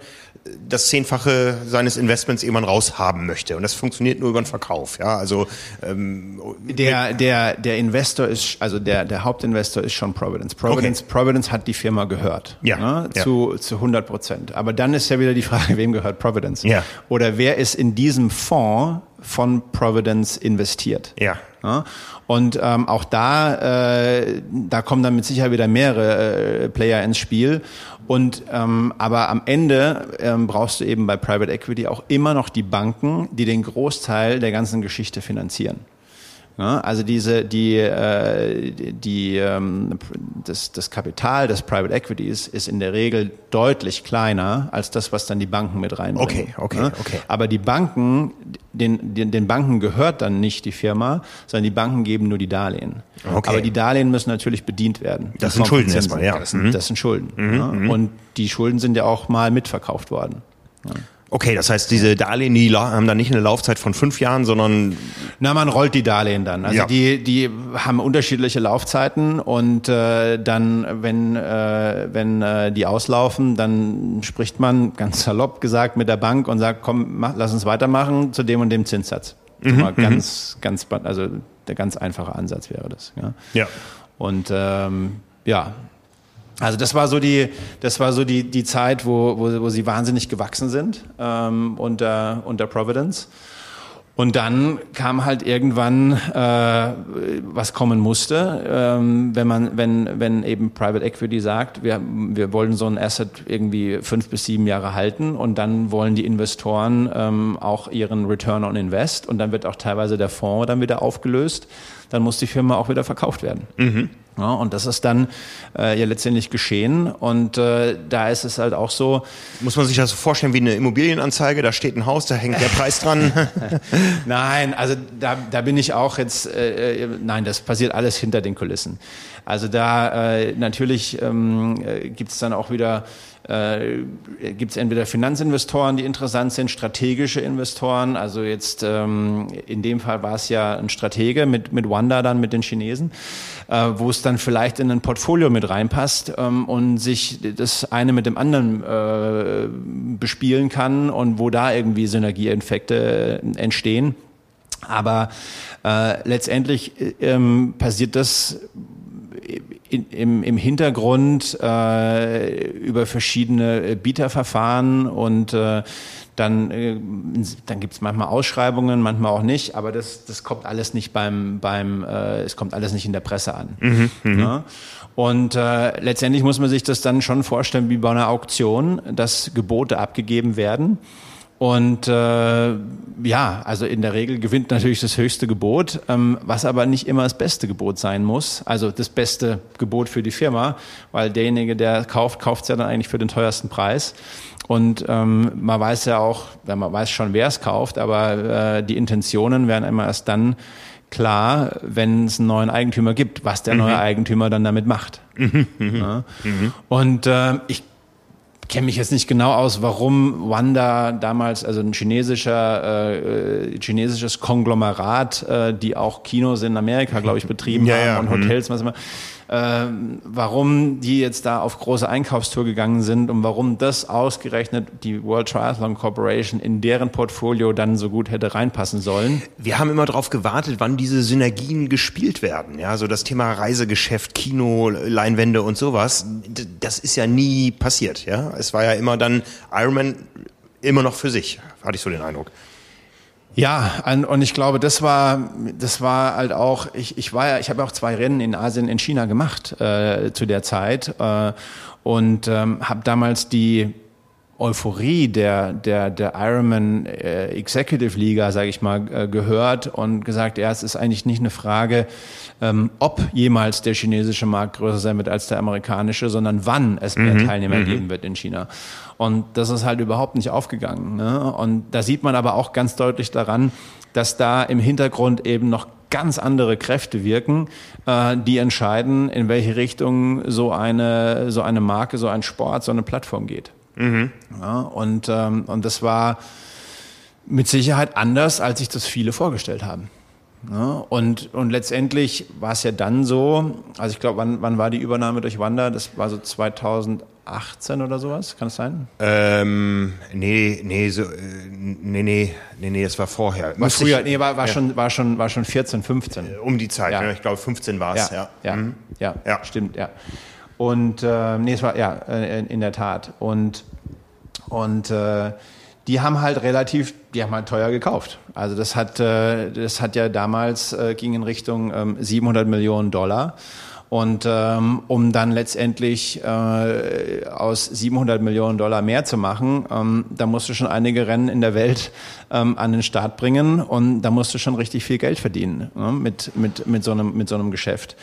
das Zehnfache seines Investments irgendwann raushaben möchte. Und das funktioniert nur über den Verkauf. Ja, also ähm, der der der Investor ist also der der Hauptinvestor ist schon Providence. Providence okay. Providence hat die Firma gehört. Ja. Ne, zu ja. zu 100 Prozent. Aber dann ist ja wieder die Frage, wem gehört Providence? Ja. Oder wer ist in diesem Fonds von Providence investiert? Ja. Ja? Und ähm, auch da, äh, da kommen dann mit Sicherheit wieder mehrere äh, Player ins Spiel. Und ähm, aber am Ende ähm, brauchst du eben bei Private Equity auch immer noch die Banken, die den Großteil der ganzen Geschichte finanzieren. Ja, also diese, die, äh, die, ähm, das, das Kapital des Private Equities ist in der Regel deutlich kleiner als das, was dann die Banken mit reinbringen. Okay, okay, okay. Aber die Banken, den, den, den Banken gehört dann nicht die Firma, sondern die Banken geben nur die Darlehen. Okay. Aber die Darlehen müssen natürlich bedient werden. Das sind Schulden erstmal, ja. Das sind, Schulden. Mhm? Mhm. Und die Schulden sind ja auch mal mitverkauft worden. Okay, das heißt, diese Darlehen, die haben dann nicht eine Laufzeit von fünf Jahren, sondern na, man rollt die Darlehen dann. Also ja. die die haben unterschiedliche Laufzeiten und äh, dann, wenn äh, wenn äh, die auslaufen, dann spricht man ganz salopp gesagt mit der Bank und sagt, komm, mach, lass uns weitermachen zu dem und dem Zinssatz. Mhm, mhm. ganz ganz also der ganz einfache Ansatz wäre das. Ja. ja. Und ähm, ja, also das war so die, das war so die, die Zeit, wo, wo, wo sie wahnsinnig gewachsen sind ähm, unter, unter Providence. Und dann kam halt irgendwann, äh, was kommen musste, ähm, wenn man, wenn, wenn eben Private Equity sagt, wir, wir wollen so ein Asset irgendwie fünf bis sieben Jahre halten und dann wollen die Investoren ähm, auch ihren Return on Invest und dann wird auch teilweise der Fonds dann wieder aufgelöst, dann muss die Firma auch wieder verkauft werden. Mhm. Ja, und das ist dann äh, ja letztendlich geschehen. Und äh, da ist es halt auch so. Muss man sich das so vorstellen wie eine Immobilienanzeige? Da steht ein Haus, da hängt der Preis dran. (laughs) nein, also da, da bin ich auch jetzt. Äh, äh, nein, das passiert alles hinter den Kulissen. Also da äh, natürlich ähm, äh, gibt es dann auch wieder äh, gibt es entweder Finanzinvestoren, die interessant sind, strategische Investoren. Also jetzt ähm, in dem Fall war es ja ein Stratege mit, mit Wanda dann, mit den Chinesen, äh, wo es dann vielleicht in ein Portfolio mit reinpasst ähm, und sich das eine mit dem anderen äh, bespielen kann und wo da irgendwie Synergieeffekte entstehen. Aber äh, letztendlich äh, ähm, passiert das in, im, im Hintergrund äh, über verschiedene äh, Bieterverfahren und äh, dann, äh, dann gibt es manchmal Ausschreibungen, manchmal auch nicht, aber das, das kommt alles nicht beim, beim äh, es kommt alles nicht in der Presse an. Mhm, mhm. ja? Und äh, letztendlich muss man sich das dann schon vorstellen wie bei einer Auktion, dass Gebote abgegeben werden. Und äh, ja, also in der Regel gewinnt natürlich das höchste Gebot, ähm, was aber nicht immer das beste Gebot sein muss. Also das beste Gebot für die Firma, weil derjenige, der kauft, kauft es ja dann eigentlich für den teuersten Preis. Und ähm, man weiß ja auch, man weiß schon, wer es kauft, aber äh, die Intentionen werden immer erst dann klar, wenn es einen neuen Eigentümer gibt, was der mhm. neue Eigentümer dann damit macht. Mhm. Ja? Mhm. Und äh, ich kenne mich jetzt nicht genau aus, warum Wanda damals, also ein chinesischer, äh, chinesisches Konglomerat, äh, die auch Kinos in Amerika, glaube ich, betrieben ja, haben ja. und Hotels, was immer, warum die jetzt da auf große Einkaufstour gegangen sind und warum das ausgerechnet die World Triathlon Corporation in deren Portfolio dann so gut hätte reinpassen sollen. Wir haben immer darauf gewartet, wann diese Synergien gespielt werden. Ja, so das Thema Reisegeschäft, Kino, Leinwände und sowas, das ist ja nie passiert. Ja, es war ja immer dann Ironman immer noch für sich, hatte ich so den Eindruck. Ja, und ich glaube, das war, das war halt auch, ich, ich war ja, ich habe auch zwei Rennen in Asien, in China gemacht äh, zu der Zeit äh, und ähm, habe damals die Euphorie der, der, der Ironman äh, Executive Liga, sage ich mal, äh, gehört und gesagt, ja, es ist eigentlich nicht eine Frage, ähm, ob jemals der chinesische Markt größer sein wird als der amerikanische, sondern wann es mehr mhm. Teilnehmer mhm. geben wird in China. Und das ist halt überhaupt nicht aufgegangen. Ne? Und da sieht man aber auch ganz deutlich daran, dass da im Hintergrund eben noch ganz andere Kräfte wirken, äh, die entscheiden, in welche Richtung so eine, so eine Marke, so ein Sport, so eine Plattform geht. Mhm. Ja, und, ähm, und das war mit Sicherheit anders, als sich das viele vorgestellt haben. Ja, und, und letztendlich war es ja dann so, also ich glaube, wann, wann war die Übernahme durch Wanda? Das war so 2018 oder sowas, kann es sein? Ähm, nee, nee, so, äh, nee, nee, nee, nee, das war vorher. War früher, nee, war, war, ja. schon, war, schon, war schon 14, 15. Äh, um die Zeit, ja. ich glaube 15 war es, ja. Ja, mhm. ja, ja, stimmt, ja. Und äh, nee, es war ja äh, in der Tat. Und, und äh, die haben halt relativ, die haben halt teuer gekauft. Also das hat, äh, das hat ja damals äh, ging in Richtung ähm, 700 Millionen Dollar. Und ähm, um dann letztendlich äh, aus 700 Millionen Dollar mehr zu machen, ähm, da musst du schon einige Rennen in der Welt ähm, an den Start bringen und da musst du schon richtig viel Geld verdienen ne, mit, mit, mit, so einem, mit so einem Geschäft.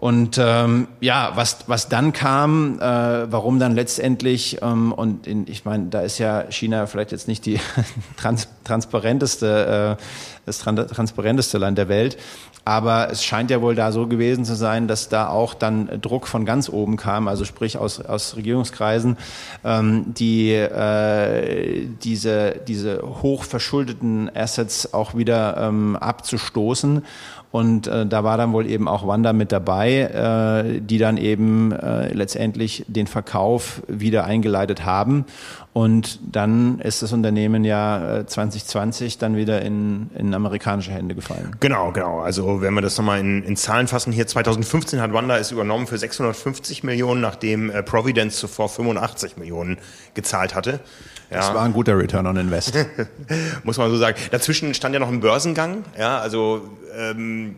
Und ähm, ja, was, was dann kam, äh, warum dann letztendlich, ähm, und in, ich meine, da ist ja China vielleicht jetzt nicht die (laughs) trans transparenteste, äh, das transparenteste Land der Welt, aber es scheint ja wohl da so gewesen zu sein, dass da auch dann Druck von ganz oben kam, also sprich aus, aus Regierungskreisen, ähm, die äh, diese, diese hochverschuldeten Assets auch wieder ähm, abzustoßen und äh, da war dann wohl eben auch Wanda mit dabei, äh, die dann eben äh, letztendlich den Verkauf wieder eingeleitet haben. Und dann ist das Unternehmen ja äh, 2020 dann wieder in, in amerikanische Hände gefallen. Genau, genau. Also wenn wir das nochmal in, in Zahlen fassen, hier 2015 hat Wanda es übernommen für 650 Millionen, nachdem äh, Providence zuvor 85 Millionen gezahlt hatte. Ja. Das war ein guter Return on Invest. (laughs) Muss man so sagen. Dazwischen stand ja noch ein Börsengang. Ja, also ähm,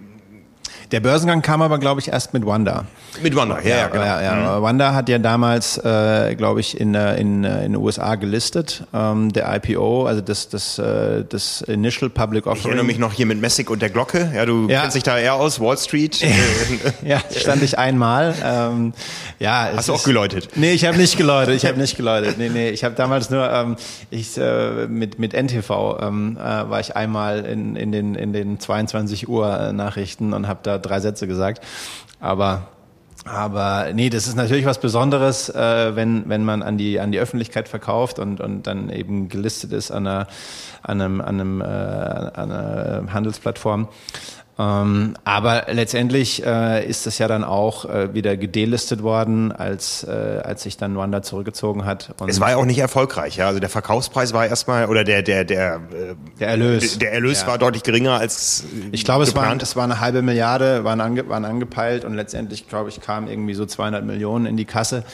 der Börsengang kam aber, glaube ich, erst mit Wanda. Mit Wanda, ja, ja, genau. ja, ja. Mhm. Wanda hat ja damals, äh, glaube ich, in, äh, in, äh, in den USA gelistet, ähm, der IPO, also das, das, äh, das Initial Public Offering. Ich erinnere mich noch hier mit Messig und der Glocke. Ja, du ja. kennst dich da eher aus, Wall Street. (laughs) ja, stand ich einmal. Ähm, ja, Hast du auch geläutet? Nee, ich habe nicht geläutet. Ich habe (laughs) nicht geläutet. Nee, nee, ich habe damals nur ähm, ich, äh, mit mit NTV ähm, äh, war ich einmal in, in den in den 22 Uhr Nachrichten und habe da drei Sätze gesagt. Aber Aber nee, das ist natürlich was Besonderes, äh, wenn, wenn man an die, an die Öffentlichkeit verkauft und, und dann eben gelistet ist an einer, an einem, an einem, äh, an einer Handelsplattform. Ähm, aber letztendlich äh, ist es ja dann auch äh, wieder gedelistet worden, als, äh, als sich dann Wanda zurückgezogen hat. Und es war ja auch nicht erfolgreich, ja. Also der Verkaufspreis war erstmal, oder der, der, der, äh, der Erlös. Der Erlös ja. war deutlich geringer als. Ich glaube, es war, es war eine halbe Milliarde, waren, ange, waren angepeilt und letztendlich, glaube ich, kamen irgendwie so 200 Millionen in die Kasse.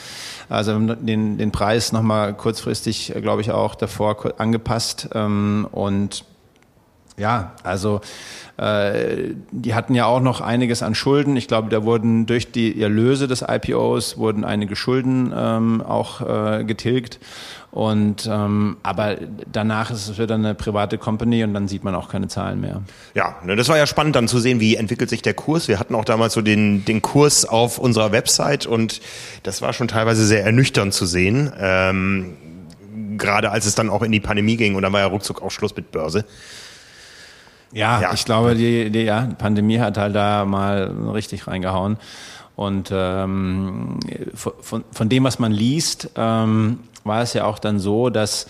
Also den, den Preis nochmal kurzfristig, äh, glaube ich, auch davor angepasst. Ähm, und ja, also äh, die hatten ja auch noch einiges an Schulden. Ich glaube, da wurden durch die Erlöse des IPOs wurden einige Schulden ähm, auch äh, getilgt. Und ähm, aber danach ist es wieder eine private Company und dann sieht man auch keine Zahlen mehr. Ja, ne, das war ja spannend dann zu sehen, wie entwickelt sich der Kurs. Wir hatten auch damals so den den Kurs auf unserer Website und das war schon teilweise sehr ernüchternd zu sehen. Ähm, gerade als es dann auch in die Pandemie ging und dann war ja ruckzuck auch Schluss mit Börse. Ja, ja, ich glaube, die, die ja, Pandemie hat halt da mal richtig reingehauen. Und ähm, von, von dem, was man liest, ähm, war es ja auch dann so, dass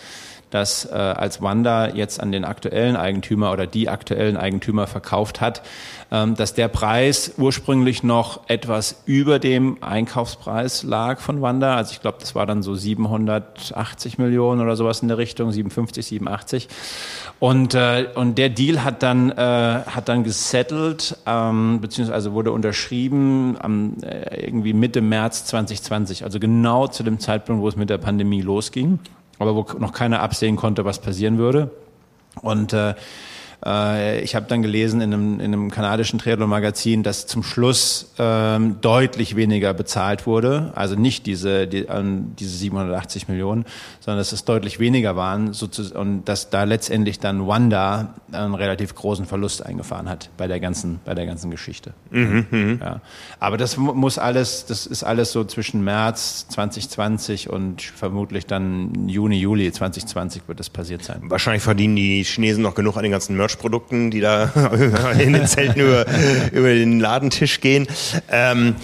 dass äh, als Wanda jetzt an den aktuellen Eigentümer oder die aktuellen Eigentümer verkauft hat, ähm, dass der Preis ursprünglich noch etwas über dem Einkaufspreis lag von Wanda. Also ich glaube, das war dann so 780 Millionen oder sowas in der Richtung, 57, 87. Und, äh, und der Deal hat dann, äh, hat dann gesettelt, ähm, beziehungsweise wurde unterschrieben am, äh, irgendwie Mitte März 2020, also genau zu dem Zeitpunkt, wo es mit der Pandemie losging, aber wo noch keiner absehen konnte, was passieren würde. Und äh, äh, ich habe dann gelesen in einem, in einem kanadischen Triathlon-Magazin, dass zum Schluss ähm, deutlich weniger bezahlt wurde. Also nicht diese, die, ähm, diese 780 Millionen, sondern dass es deutlich weniger waren und dass da letztendlich dann Wanda einen relativ großen Verlust eingefahren hat bei der ganzen, bei der ganzen Geschichte. Mhm, mhm. ja. Aber das muss alles, das ist alles so zwischen März 2020 und vermutlich dann Juni, Juli 2020 wird das passiert sein. Wahrscheinlich verdienen die Chinesen noch genug an den ganzen Merch-Produkten, die da (laughs) in den Zelten über, über den Ladentisch gehen. Ähm,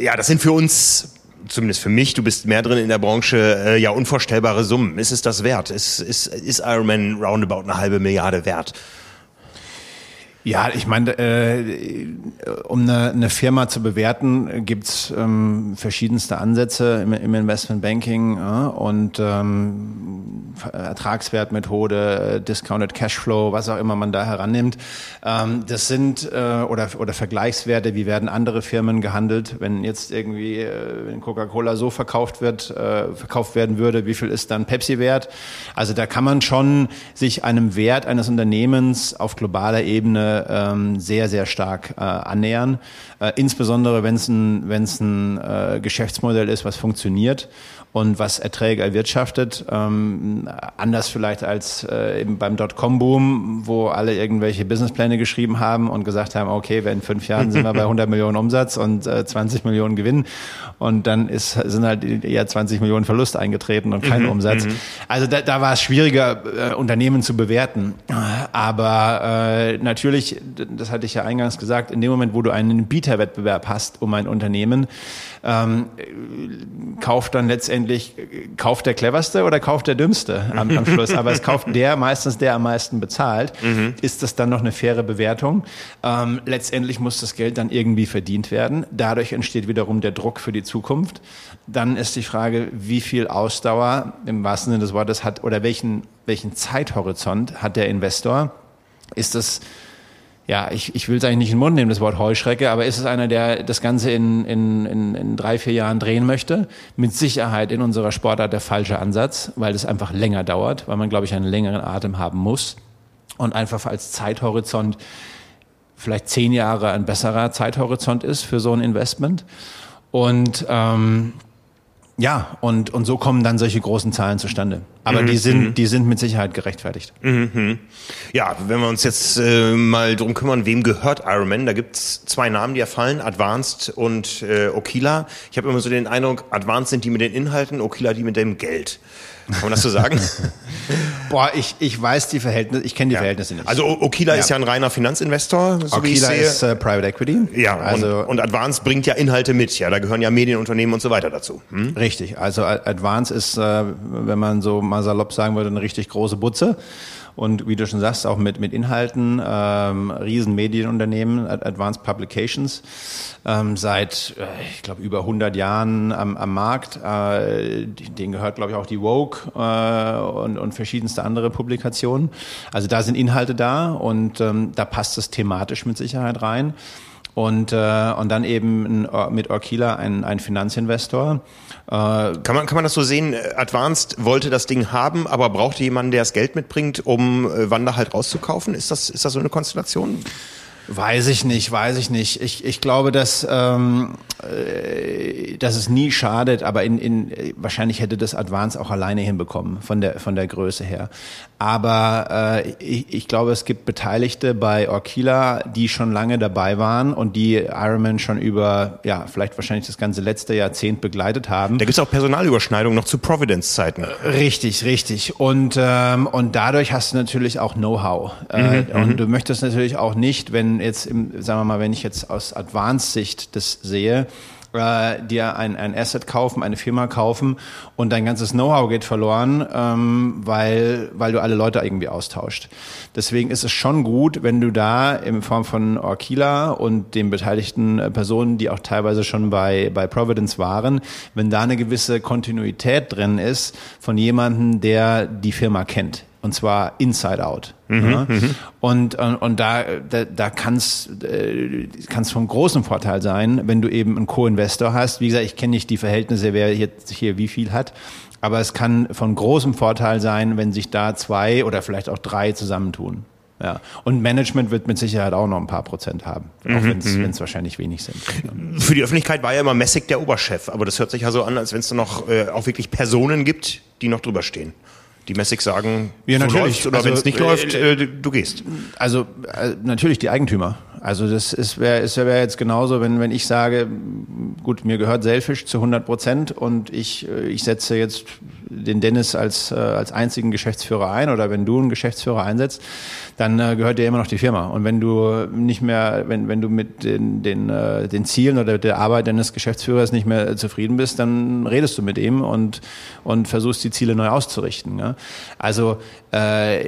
ja, das sind für uns zumindest für mich, du bist mehr drin in der Branche, äh, ja unvorstellbare Summen. Ist es das wert? Ist, ist, ist Ironman roundabout eine halbe Milliarde wert? Ja, ich meine, äh, um eine, eine Firma zu bewerten, gibt's ähm, verschiedenste Ansätze im, im Investmentbanking ja, und ähm, Ertragswertmethode, Discounted Cashflow, was auch immer man da herannimmt. Ähm, das sind äh, oder oder Vergleichswerte, wie werden andere Firmen gehandelt, wenn jetzt irgendwie äh, Coca-Cola so verkauft wird, äh, verkauft werden würde, wie viel ist dann Pepsi wert? Also da kann man schon sich einem Wert eines Unternehmens auf globaler Ebene ähm, sehr, sehr stark äh, annähern. Äh, insbesondere wenn es ein, wenn's ein äh, Geschäftsmodell ist, was funktioniert und was Erträge erwirtschaftet. Ähm, anders vielleicht als äh, eben beim Dotcom-Boom, wo alle irgendwelche Businesspläne geschrieben haben und gesagt haben, okay, in fünf Jahren sind wir bei (laughs) 100 Millionen Umsatz und äh, 20 Millionen Gewinn und dann ist, sind halt eher 20 Millionen Verlust eingetreten und kein mhm, Umsatz. Mhm. Also da, da war es schwieriger, äh, Unternehmen zu bewerten. Aber äh, natürlich, das hatte ich ja eingangs gesagt, in dem Moment, wo du einen Bieterwettbewerb hast um ein Unternehmen, ähm, kauft dann letztendlich, kauft der cleverste oder kauft der dümmste am, am (laughs) Schluss. Aber es kauft der meistens, der am meisten bezahlt. Mhm. Ist das dann noch eine faire Bewertung? Ähm, letztendlich muss das Geld dann irgendwie verdient werden. Dadurch entsteht wiederum der Druck für die Zukunft. Dann ist die Frage, wie viel Ausdauer im wahrsten Sinne des Wortes hat oder welchen, welchen Zeithorizont hat der Investor? Ist das ja, ich, ich will es eigentlich nicht in den Mund nehmen, das Wort Heuschrecke, aber ist es einer, der das Ganze in, in, in, in drei, vier Jahren drehen möchte? Mit Sicherheit in unserer Sportart der falsche Ansatz, weil es einfach länger dauert, weil man, glaube ich, einen längeren Atem haben muss und einfach als Zeithorizont vielleicht zehn Jahre ein besserer Zeithorizont ist für so ein Investment. Und ähm, ja, und, und so kommen dann solche großen Zahlen zustande. Aber mhm, die sind, mhm. die sind mit Sicherheit gerechtfertigt. Mhm. Ja, wenn wir uns jetzt äh, mal drum kümmern, wem gehört Ironman, da gibt's zwei Namen, die erfallen, Advanced und äh, Okila. Ich habe immer so den Eindruck, Advanced sind die mit den Inhalten, Okila die mit dem Geld. Kann man das so sagen? (laughs) Boah, ich, ich weiß die Verhältnisse, ich kenne die ja. Verhältnisse nicht. Also Okila ja. ist ja ein reiner Finanzinvestor, so Okila wie ich sehe. ist äh, Private Equity. Ja, also und, und Advance bringt ja Inhalte mit, ja, da gehören ja Medienunternehmen und so weiter dazu. Hm? Richtig, also Advance ist, äh, wenn man so mal salopp sagen würde, eine richtig große Butze und wie du schon sagst, auch mit, mit Inhalten, ähm, riesen Medienunternehmen, Advanced Publications, ähm, seit, äh, ich glaube, über 100 Jahren am, am Markt. Äh, denen gehört, glaube ich, auch die Vogue äh, und, und verschiedenste andere Publikationen. Also da sind Inhalte da und ähm, da passt es thematisch mit Sicherheit rein und, äh, und dann eben mit Orkila ein, ein Finanzinvestor. Äh, kann, man, kann man das so sehen? Advanced wollte das Ding haben, aber brauchte jemanden, der das Geld mitbringt, um äh, Wander halt rauszukaufen? Ist das, ist das so eine Konstellation? Weiß ich nicht, weiß ich nicht. Ich, ich glaube, dass, ähm, äh, dass es nie schadet, aber in, in, wahrscheinlich hätte das Advance auch alleine hinbekommen, von der, von der Größe her. Aber äh, ich, ich glaube, es gibt Beteiligte bei Orkila, die schon lange dabei waren und die Ironman schon über, ja, vielleicht wahrscheinlich das ganze letzte Jahrzehnt begleitet haben. Da gibt es auch Personalüberschneidungen noch zu Providence-Zeiten. Richtig, richtig. Und, ähm, und dadurch hast du natürlich auch Know-how. Äh, mhm, und mhm. du möchtest natürlich auch nicht, wenn jetzt, im, sagen wir mal, wenn ich jetzt aus Advanced-Sicht das sehe, äh, dir ein, ein Asset kaufen, eine Firma kaufen und dein ganzes Know-how geht verloren, ähm, weil, weil du alle Leute irgendwie austauscht. Deswegen ist es schon gut, wenn du da in Form von Orkila und den beteiligten äh, Personen, die auch teilweise schon bei, bei Providence waren, wenn da eine gewisse Kontinuität drin ist von jemandem, der die Firma kennt und zwar inside out. Mhm, ja? Mhm. Und, und, und da, da, da kann es äh, kann's von großem Vorteil sein, wenn du eben einen Co-Investor hast. Wie gesagt, ich kenne nicht die Verhältnisse, wer jetzt hier wie viel hat. Aber es kann von großem Vorteil sein, wenn sich da zwei oder vielleicht auch drei zusammentun. Ja. Und Management wird mit Sicherheit auch noch ein paar Prozent haben, auch mhm, wenn es wahrscheinlich wenig sind. Für die Öffentlichkeit war ja immer Messig der Oberchef, aber das hört sich ja so an, als wenn es da noch äh, auch wirklich Personen gibt, die noch drüber stehen die Messig sagen, ja, so natürlich. oder also, wenn es nicht äh, läuft, äh, du gehst. Also äh, natürlich die Eigentümer. Also das ist wäre ist wär jetzt genauso, wenn wenn ich sage, gut, mir gehört Selfish zu 100 Prozent und ich äh, ich setze jetzt den Dennis als äh, als einzigen Geschäftsführer ein oder wenn du einen Geschäftsführer einsetzt, dann äh, gehört dir immer noch die Firma. Und wenn du nicht mehr, wenn wenn du mit den den äh, den Zielen oder der Arbeit deines Geschäftsführers nicht mehr zufrieden bist, dann redest du mit ihm und und versuchst die Ziele neu auszurichten. Ja? Also äh,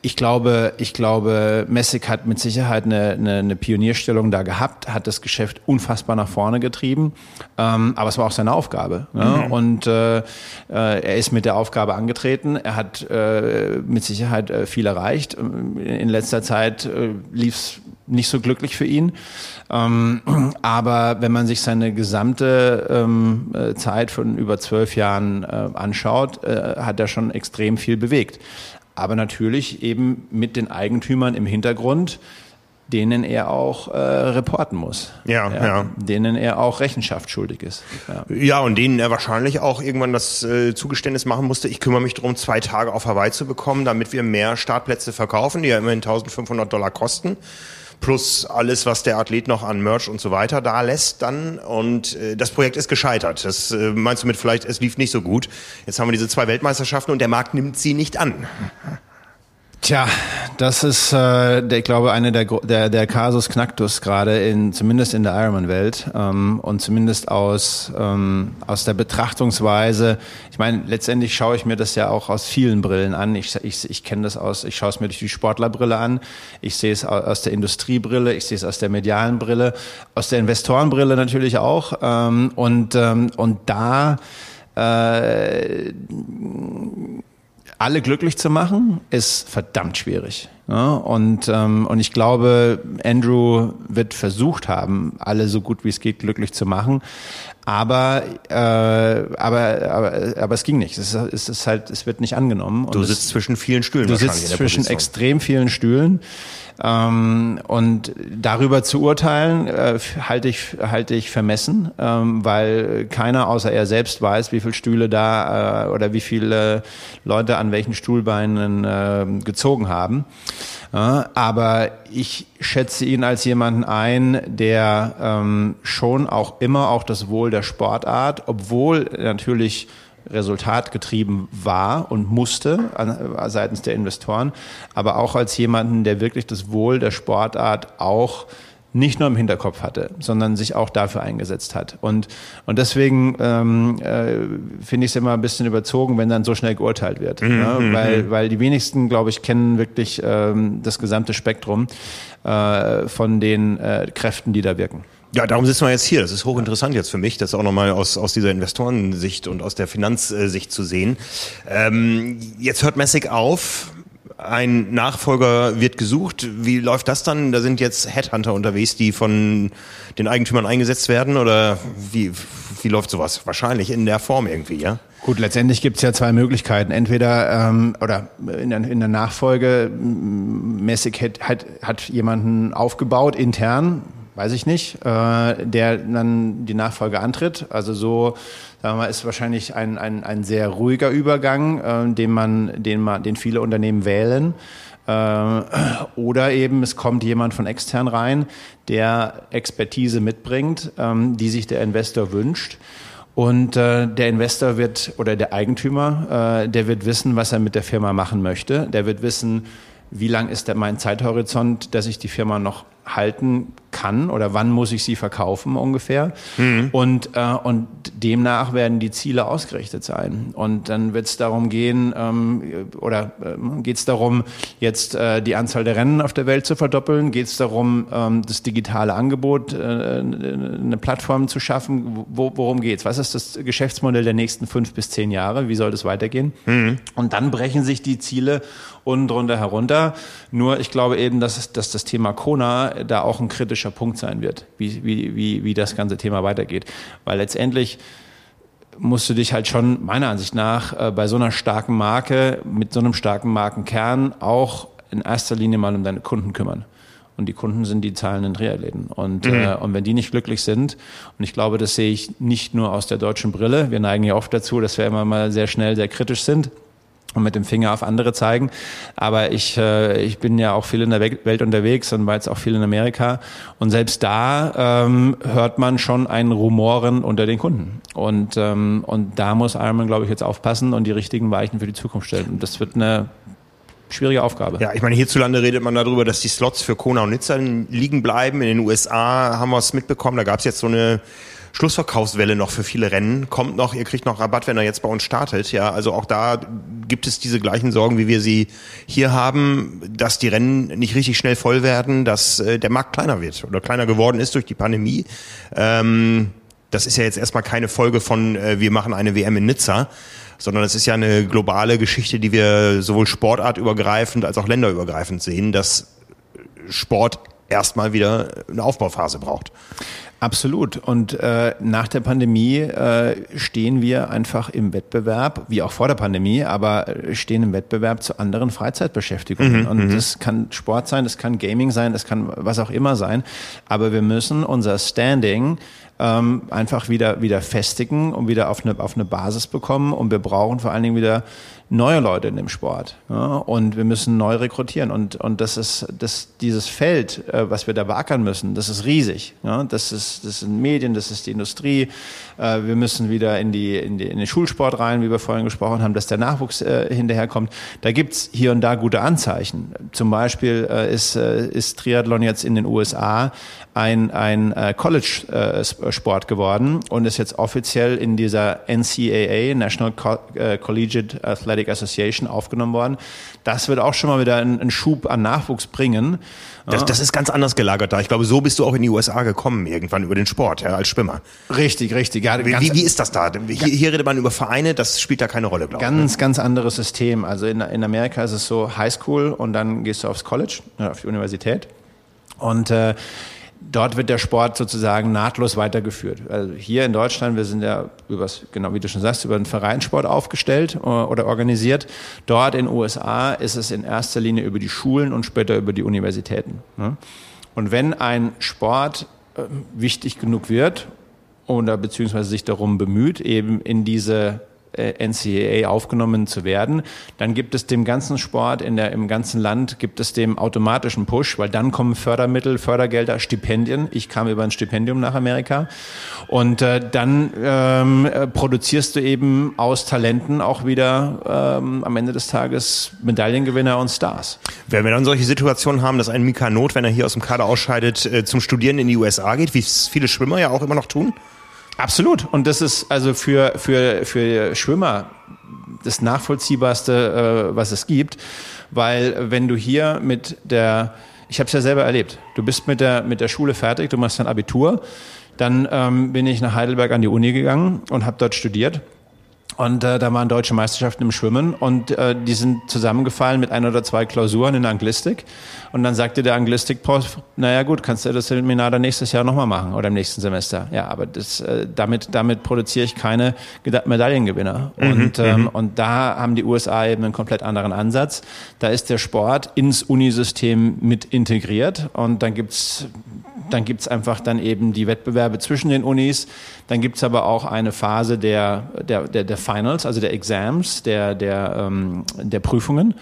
ich glaube ich glaube Messig hat mit Sicherheit eine, eine eine Pionierstellung da gehabt, hat das Geschäft unfassbar nach vorne getrieben, ähm, aber es war auch seine Aufgabe. Ne? Mhm. Und äh, äh, er ist mit der Aufgabe angetreten, er hat äh, mit Sicherheit äh, viel erreicht. In letzter Zeit äh, lief es nicht so glücklich für ihn. Ähm, aber wenn man sich seine gesamte ähm, äh, Zeit von über zwölf Jahren äh, anschaut, äh, hat er schon extrem viel bewegt. Aber natürlich eben mit den Eigentümern im Hintergrund, denen er auch äh, reporten muss. Ja, ja, ja, Denen er auch Rechenschaft schuldig ist. Ja, ja und denen er wahrscheinlich auch irgendwann das äh, Zugeständnis machen musste, ich kümmere mich darum, zwei Tage auf Hawaii zu bekommen, damit wir mehr Startplätze verkaufen, die ja immerhin 1500 Dollar kosten plus alles, was der Athlet noch an Merch und so weiter da lässt dann. Und äh, das Projekt ist gescheitert. Das äh, meinst du mit vielleicht, es lief nicht so gut. Jetzt haben wir diese zwei Weltmeisterschaften und der Markt nimmt sie nicht an. Tja, das ist, äh, der, ich glaube, eine der, der, der Kasus Knacktus gerade in, zumindest in der Ironman-Welt ähm, und zumindest aus, ähm, aus der Betrachtungsweise. Ich meine, letztendlich schaue ich mir das ja auch aus vielen Brillen an. Ich, ich, ich kenne das aus, ich schaue es mir durch die Sportlerbrille an. Ich sehe es aus der Industriebrille, ich sehe es aus der medialen Brille, aus der Investorenbrille natürlich auch. Ähm, und, ähm, und da, äh, alle glücklich zu machen, ist verdammt schwierig. Ja, und, ähm, und ich glaube, Andrew wird versucht haben, alle so gut wie es geht glücklich zu machen. Aber, äh, aber, aber, aber es ging nicht. Es ist, es ist halt, es wird nicht angenommen. Und du sitzt es, zwischen vielen Stühlen. Du sitzt zwischen extrem vielen Stühlen. Ähm, und darüber zu urteilen, äh, halte ich, halte ich vermessen, ähm, weil keiner außer er selbst weiß, wie viele Stühle da äh, oder wie viele Leute an welchen Stuhlbeinen äh, gezogen haben. Ja, aber ich schätze ihn als jemanden ein, der ähm, schon auch immer auch das Wohl der Sportart, obwohl natürlich resultatgetrieben war und musste an, seitens der Investoren, aber auch als jemanden, der wirklich das Wohl der Sportart auch nicht nur im Hinterkopf hatte, sondern sich auch dafür eingesetzt hat. Und, und deswegen ähm, äh, finde ich es immer ein bisschen überzogen, wenn dann so schnell geurteilt wird. Mhm, ne? Mhm, weil, mhm. weil die wenigsten, glaube ich, kennen wirklich ähm, das gesamte Spektrum äh, von den äh, Kräften, die da wirken. Ja, darum sitzen wir jetzt hier. Das ist hochinteressant jetzt für mich, das auch nochmal aus, aus dieser Investorensicht und aus der Finanzsicht zu sehen. Ähm, jetzt hört Messig auf. Ein Nachfolger wird gesucht. Wie läuft das dann? Da sind jetzt Headhunter unterwegs, die von den Eigentümern eingesetzt werden oder wie, wie läuft sowas? Wahrscheinlich in der Form irgendwie, ja? Gut, letztendlich gibt es ja zwei Möglichkeiten. Entweder ähm, oder in der, in der Nachfolge Messig hat, hat, hat jemanden aufgebaut intern, weiß ich nicht, äh, der dann die Nachfolge antritt. Also so, sagen wir mal, ist wahrscheinlich ein, ein, ein sehr ruhiger Übergang, äh, den man, den man, den viele Unternehmen wählen. Äh, oder eben es kommt jemand von extern rein, der Expertise mitbringt, ähm, die sich der Investor wünscht. Und äh, der Investor wird oder der Eigentümer, äh, der wird wissen, was er mit der Firma machen möchte. Der wird wissen, wie lang ist der, mein Zeithorizont, dass ich die Firma noch halten kann oder wann muss ich sie verkaufen ungefähr. Mhm. Und, äh, und demnach werden die Ziele ausgerichtet sein. Und dann wird es darum gehen, ähm, oder äh, geht es darum, jetzt äh, die Anzahl der Rennen auf der Welt zu verdoppeln? Geht es darum, ähm, das digitale Angebot, äh, eine Plattform zu schaffen? Wo, worum geht's? Was ist das Geschäftsmodell der nächsten fünf bis zehn Jahre? Wie soll das weitergehen? Mhm. Und dann brechen sich die Ziele unten drunter herunter. Nur ich glaube eben, dass, dass das Thema Kona da auch ein kritischer Punkt sein wird, wie, wie, wie, wie das ganze Thema weitergeht. Weil letztendlich musst du dich halt schon meiner Ansicht nach äh, bei so einer starken Marke mit so einem starken Markenkern auch in erster Linie mal um deine Kunden kümmern. Und die Kunden sind die zahlenden Triathleten. Und, mhm. äh, und wenn die nicht glücklich sind, und ich glaube, das sehe ich nicht nur aus der deutschen Brille, wir neigen ja oft dazu, dass wir immer mal sehr schnell sehr kritisch sind, und mit dem Finger auf andere zeigen. Aber ich, äh, ich bin ja auch viel in der Welt unterwegs und war jetzt auch viel in Amerika. Und selbst da ähm, hört man schon ein Rumoren unter den Kunden. Und, ähm, und da muss Ironman, glaube ich, jetzt aufpassen und die richtigen Weichen für die Zukunft stellen. Und das wird eine schwierige Aufgabe. Ja, ich meine, hierzulande redet man darüber, dass die Slots für Kona und Nizza liegen bleiben. In den USA haben wir es mitbekommen. Da gab es jetzt so eine Schlussverkaufswelle noch für viele Rennen. Kommt noch, ihr kriegt noch Rabatt, wenn er jetzt bei uns startet. Ja, also auch da gibt es diese gleichen Sorgen, wie wir sie hier haben, dass die Rennen nicht richtig schnell voll werden, dass äh, der Markt kleiner wird oder kleiner geworden ist durch die Pandemie. Ähm, das ist ja jetzt erstmal keine Folge von, äh, wir machen eine WM in Nizza, sondern es ist ja eine globale Geschichte, die wir sowohl sportartübergreifend als auch länderübergreifend sehen, dass Sport erstmal wieder eine Aufbauphase braucht. Absolut. Und äh, nach der Pandemie äh, stehen wir einfach im Wettbewerb, wie auch vor der Pandemie, aber äh, stehen im Wettbewerb zu anderen Freizeitbeschäftigungen. Mhm, und mhm. das kann Sport sein, das kann Gaming sein, das kann was auch immer sein. Aber wir müssen unser Standing ähm, einfach wieder, wieder festigen und wieder auf eine, auf eine Basis bekommen. Und wir brauchen vor allen Dingen wieder neue Leute in dem Sport. Ja? Und wir müssen neu rekrutieren. Und, und das ist das, dieses Feld, äh, was wir da beackern müssen, das ist riesig. Ja? Das, ist, das sind Medien, das ist die Industrie. Äh, wir müssen wieder in, die, in, die, in den Schulsport rein, wie wir vorhin gesprochen haben, dass der Nachwuchs äh, hinterherkommt. Da gibt's hier und da gute Anzeichen. Zum Beispiel äh, ist, äh, ist Triathlon jetzt in den USA ein, ein äh, College-Sport geworden und ist jetzt offiziell in dieser NCAA, National Co äh, Collegiate Athletic Association, aufgenommen worden. Das wird auch schon mal wieder einen, einen Schub an Nachwuchs bringen. Das, das ist ganz anders gelagert da. Ich glaube, so bist du auch in die USA gekommen, irgendwann über den Sport, ja, als Schwimmer. Richtig, richtig. Ja, wie, wie ist das da? Hier, hier redet man über Vereine, das spielt da keine Rolle, glaube ich. Ganz, ne? ganz anderes System. Also in, in Amerika ist es so Highschool und dann gehst du aufs College, auf die Universität. Und äh, dort wird der Sport sozusagen nahtlos weitergeführt. Also hier in Deutschland, wir sind ja übers, genau wie du schon sagst, über den Vereinssport aufgestellt äh, oder organisiert. Dort in USA ist es in erster Linie über die Schulen und später über die Universitäten. Ne? Und wenn ein Sport äh, wichtig genug wird oder beziehungsweise sich darum bemüht, eben in diese NCAA aufgenommen zu werden, dann gibt es dem ganzen Sport in der, im ganzen Land, gibt es dem automatischen Push, weil dann kommen Fördermittel, Fördergelder, Stipendien. Ich kam über ein Stipendium nach Amerika und äh, dann ähm, äh, produzierst du eben aus Talenten auch wieder ähm, am Ende des Tages Medaillengewinner und Stars. Wenn wir dann solche Situationen haben, dass ein Mika Not, wenn er hier aus dem Kader ausscheidet, äh, zum Studieren in die USA geht, wie es viele Schwimmer ja auch immer noch tun? Absolut. Und das ist also für, für, für Schwimmer das nachvollziehbarste, äh, was es gibt, weil wenn du hier mit der, ich habe es ja selber erlebt, du bist mit der, mit der Schule fertig, du machst dein Abitur, dann ähm, bin ich nach Heidelberg an die Uni gegangen und habe dort studiert und äh, da waren deutsche Meisterschaften im Schwimmen und äh, die sind zusammengefallen mit ein oder zwei Klausuren in Anglistik. Und dann sagte der Anglistikprof, naja gut, kannst du das Seminar dann nächstes Jahr nochmal machen oder im nächsten Semester. Ja, aber das, äh, damit, damit produziere ich keine Medaillengewinner. Mhm, und, ähm, mhm. und da haben die USA eben einen komplett anderen Ansatz. Da ist der Sport ins Unisystem mit integriert und dann gibt's dann gibt's einfach dann eben die Wettbewerbe zwischen den Unis. Dann gibt's aber auch eine Phase der, der, der, der Finals, also der Exams, der, der, ähm, der Prüfungen.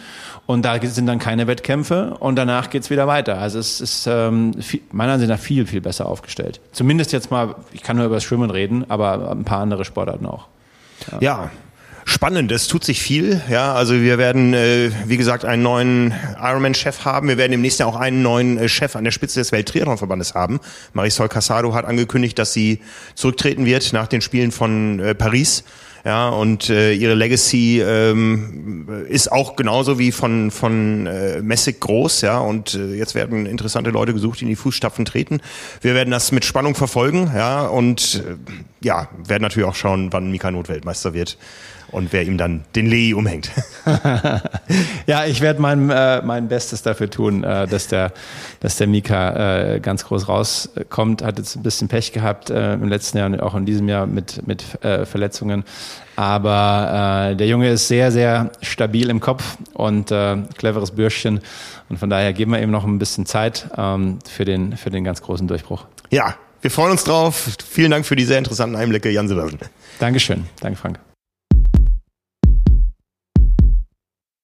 Und da sind dann keine Wettkämpfe und danach geht's wieder weiter. Also es ist ähm, viel, meiner Ansicht nach viel, viel besser aufgestellt. Zumindest jetzt mal, ich kann nur über das Schwimmen reden, aber ein paar andere Sportarten auch. ja, ja spannend. Es tut sich viel. Ja, also wir werden, äh, wie gesagt, einen neuen Ironman-Chef haben. Wir werden demnächst ja auch einen neuen äh, Chef an der Spitze des Welttriathlon-Verbandes haben. Marisol Casado hat angekündigt, dass sie zurücktreten wird nach den Spielen von äh, Paris. Ja, und äh, ihre Legacy ähm, ist auch genauso wie von, von äh, Messig groß, ja, und äh, jetzt werden interessante Leute gesucht, die in die Fußstapfen treten. Wir werden das mit Spannung verfolgen, ja, und äh, ja, werden natürlich auch schauen, wann Mika Not Weltmeister wird und wer ihm dann den Lei umhängt. (laughs) ja, ich werde mein, äh, mein Bestes dafür tun, äh, dass der, dass der Mika äh, ganz groß rauskommt. Hat jetzt ein bisschen Pech gehabt äh, im letzten Jahr und auch in diesem Jahr mit, mit äh, Verletzungen. Aber äh, der Junge ist sehr, sehr stabil im Kopf und cleveres Bürschchen. Und von daher geben wir ihm noch ein bisschen Zeit ähm, für, den, für den ganz großen Durchbruch. Ja, wir freuen uns drauf. Vielen Dank für die sehr interessanten Einblicke, Jan Silbersen. Dankeschön. Danke, Frank.